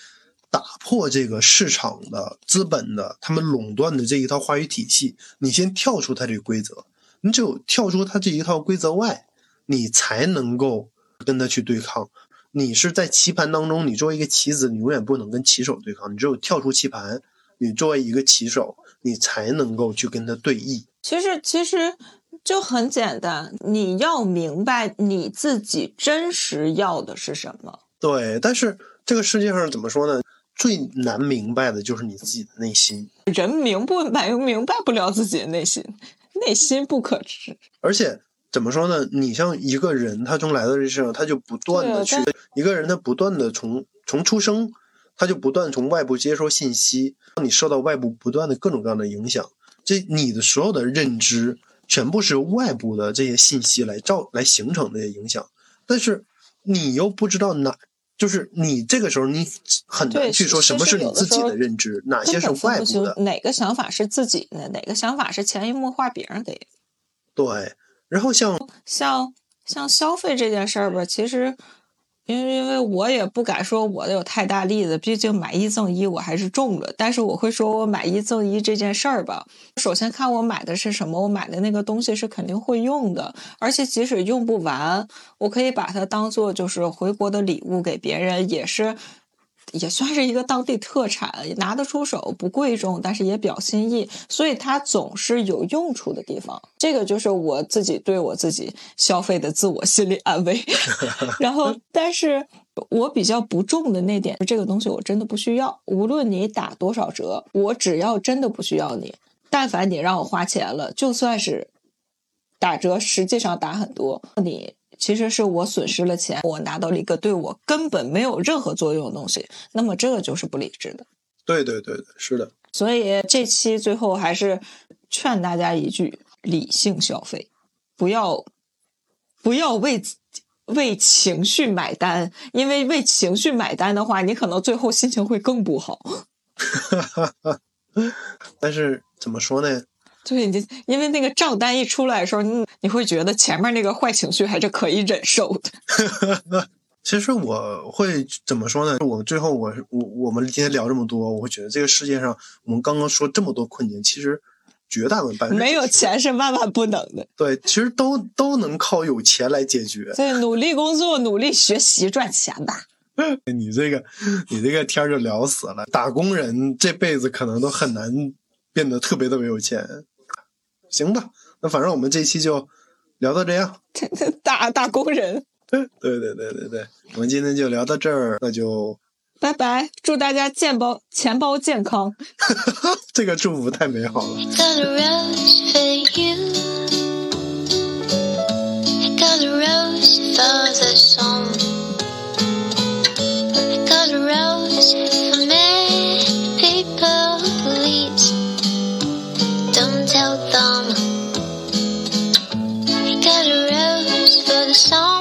打破这个市场的资本的他们垄断的这一套话语体系，你先跳出它这个规则，你只有跳出他这一套规则外，你才能够跟他去对抗。你是在棋盘当中，你作为一个棋子，你永远不能跟棋手对抗，你只有跳出棋盘，你作为一个棋手，你才能够去跟他对弈。其实其实就很简单，你要明白你自己真实要的是什么。对，但是这个世界上怎么说呢？最难明白的就是你自己的内心，人明不白明白不了自己的内心，内心不可知。而且怎么说呢？你像一个人，他从来到这世上，他就不断的去一个人，他不断的从从出生，他就不断从外部接收信息，让你受到外部不断的各种各样的影响，这你的所有的认知全部是由外部的这些信息来造来形成的影响，但是你又不知道哪。就是你这个时候，你很难去说什么是你自己的认知，哪些是外部的。哪个想法是自己的，哪个想法是潜移默化别人给的。对，然后像像像消费这件事儿吧，其实因为因为我也不敢说我的有太大例子，毕竟买一赠一我还是中了。但是我会说我买一赠一这件事儿吧，首先看我买的是什么，我买的那个东西是肯定会用的，而且即使用不完，我可以把它当做就是回国的礼物给别人，也是。也算是一个当地特产，拿得出手，不贵重，但是也表心意，所以它总是有用处的地方。这个就是我自己对我自己消费的自我心理安慰。[LAUGHS] 然后，但是我比较不重的那点，这个东西我真的不需要。无论你打多少折，我只要真的不需要你，但凡你让我花钱了，就算是打折，实际上打很多，你。其实是我损失了钱，我拿到了一个对我根本没有任何作用的东西，那么这个就是不理智的。对对对对，是的。所以这期最后还是劝大家一句：理性消费，不要不要为为情绪买单，因为为情绪买单的话，你可能最后心情会更不好。[LAUGHS] 但是怎么说呢？对，你因为那个账单一出来的时候，你你会觉得前面那个坏情绪还是可以忍受的。[LAUGHS] 其实我会怎么说呢？我最后我我我们今天聊这么多，我会觉得这个世界上我们刚刚说这么多困境，其实绝大部分百分没有钱是万万不能的。对，其实都都能靠有钱来解决。对，努力工作，努力学习，赚钱吧。[LAUGHS] 你这个你这个天儿就聊死了，打工人这辈子可能都很难变得特别特别有钱。行吧，那反正我们这期就聊到这样。[LAUGHS] 大大工人，[LAUGHS] 对对对对对，我们今天就聊到这儿，那就拜拜，祝大家钱包钱包健康。[LAUGHS] 这个祝福太美好了。got a rose for you. I got a rose for the song. I got a rose for many for the song.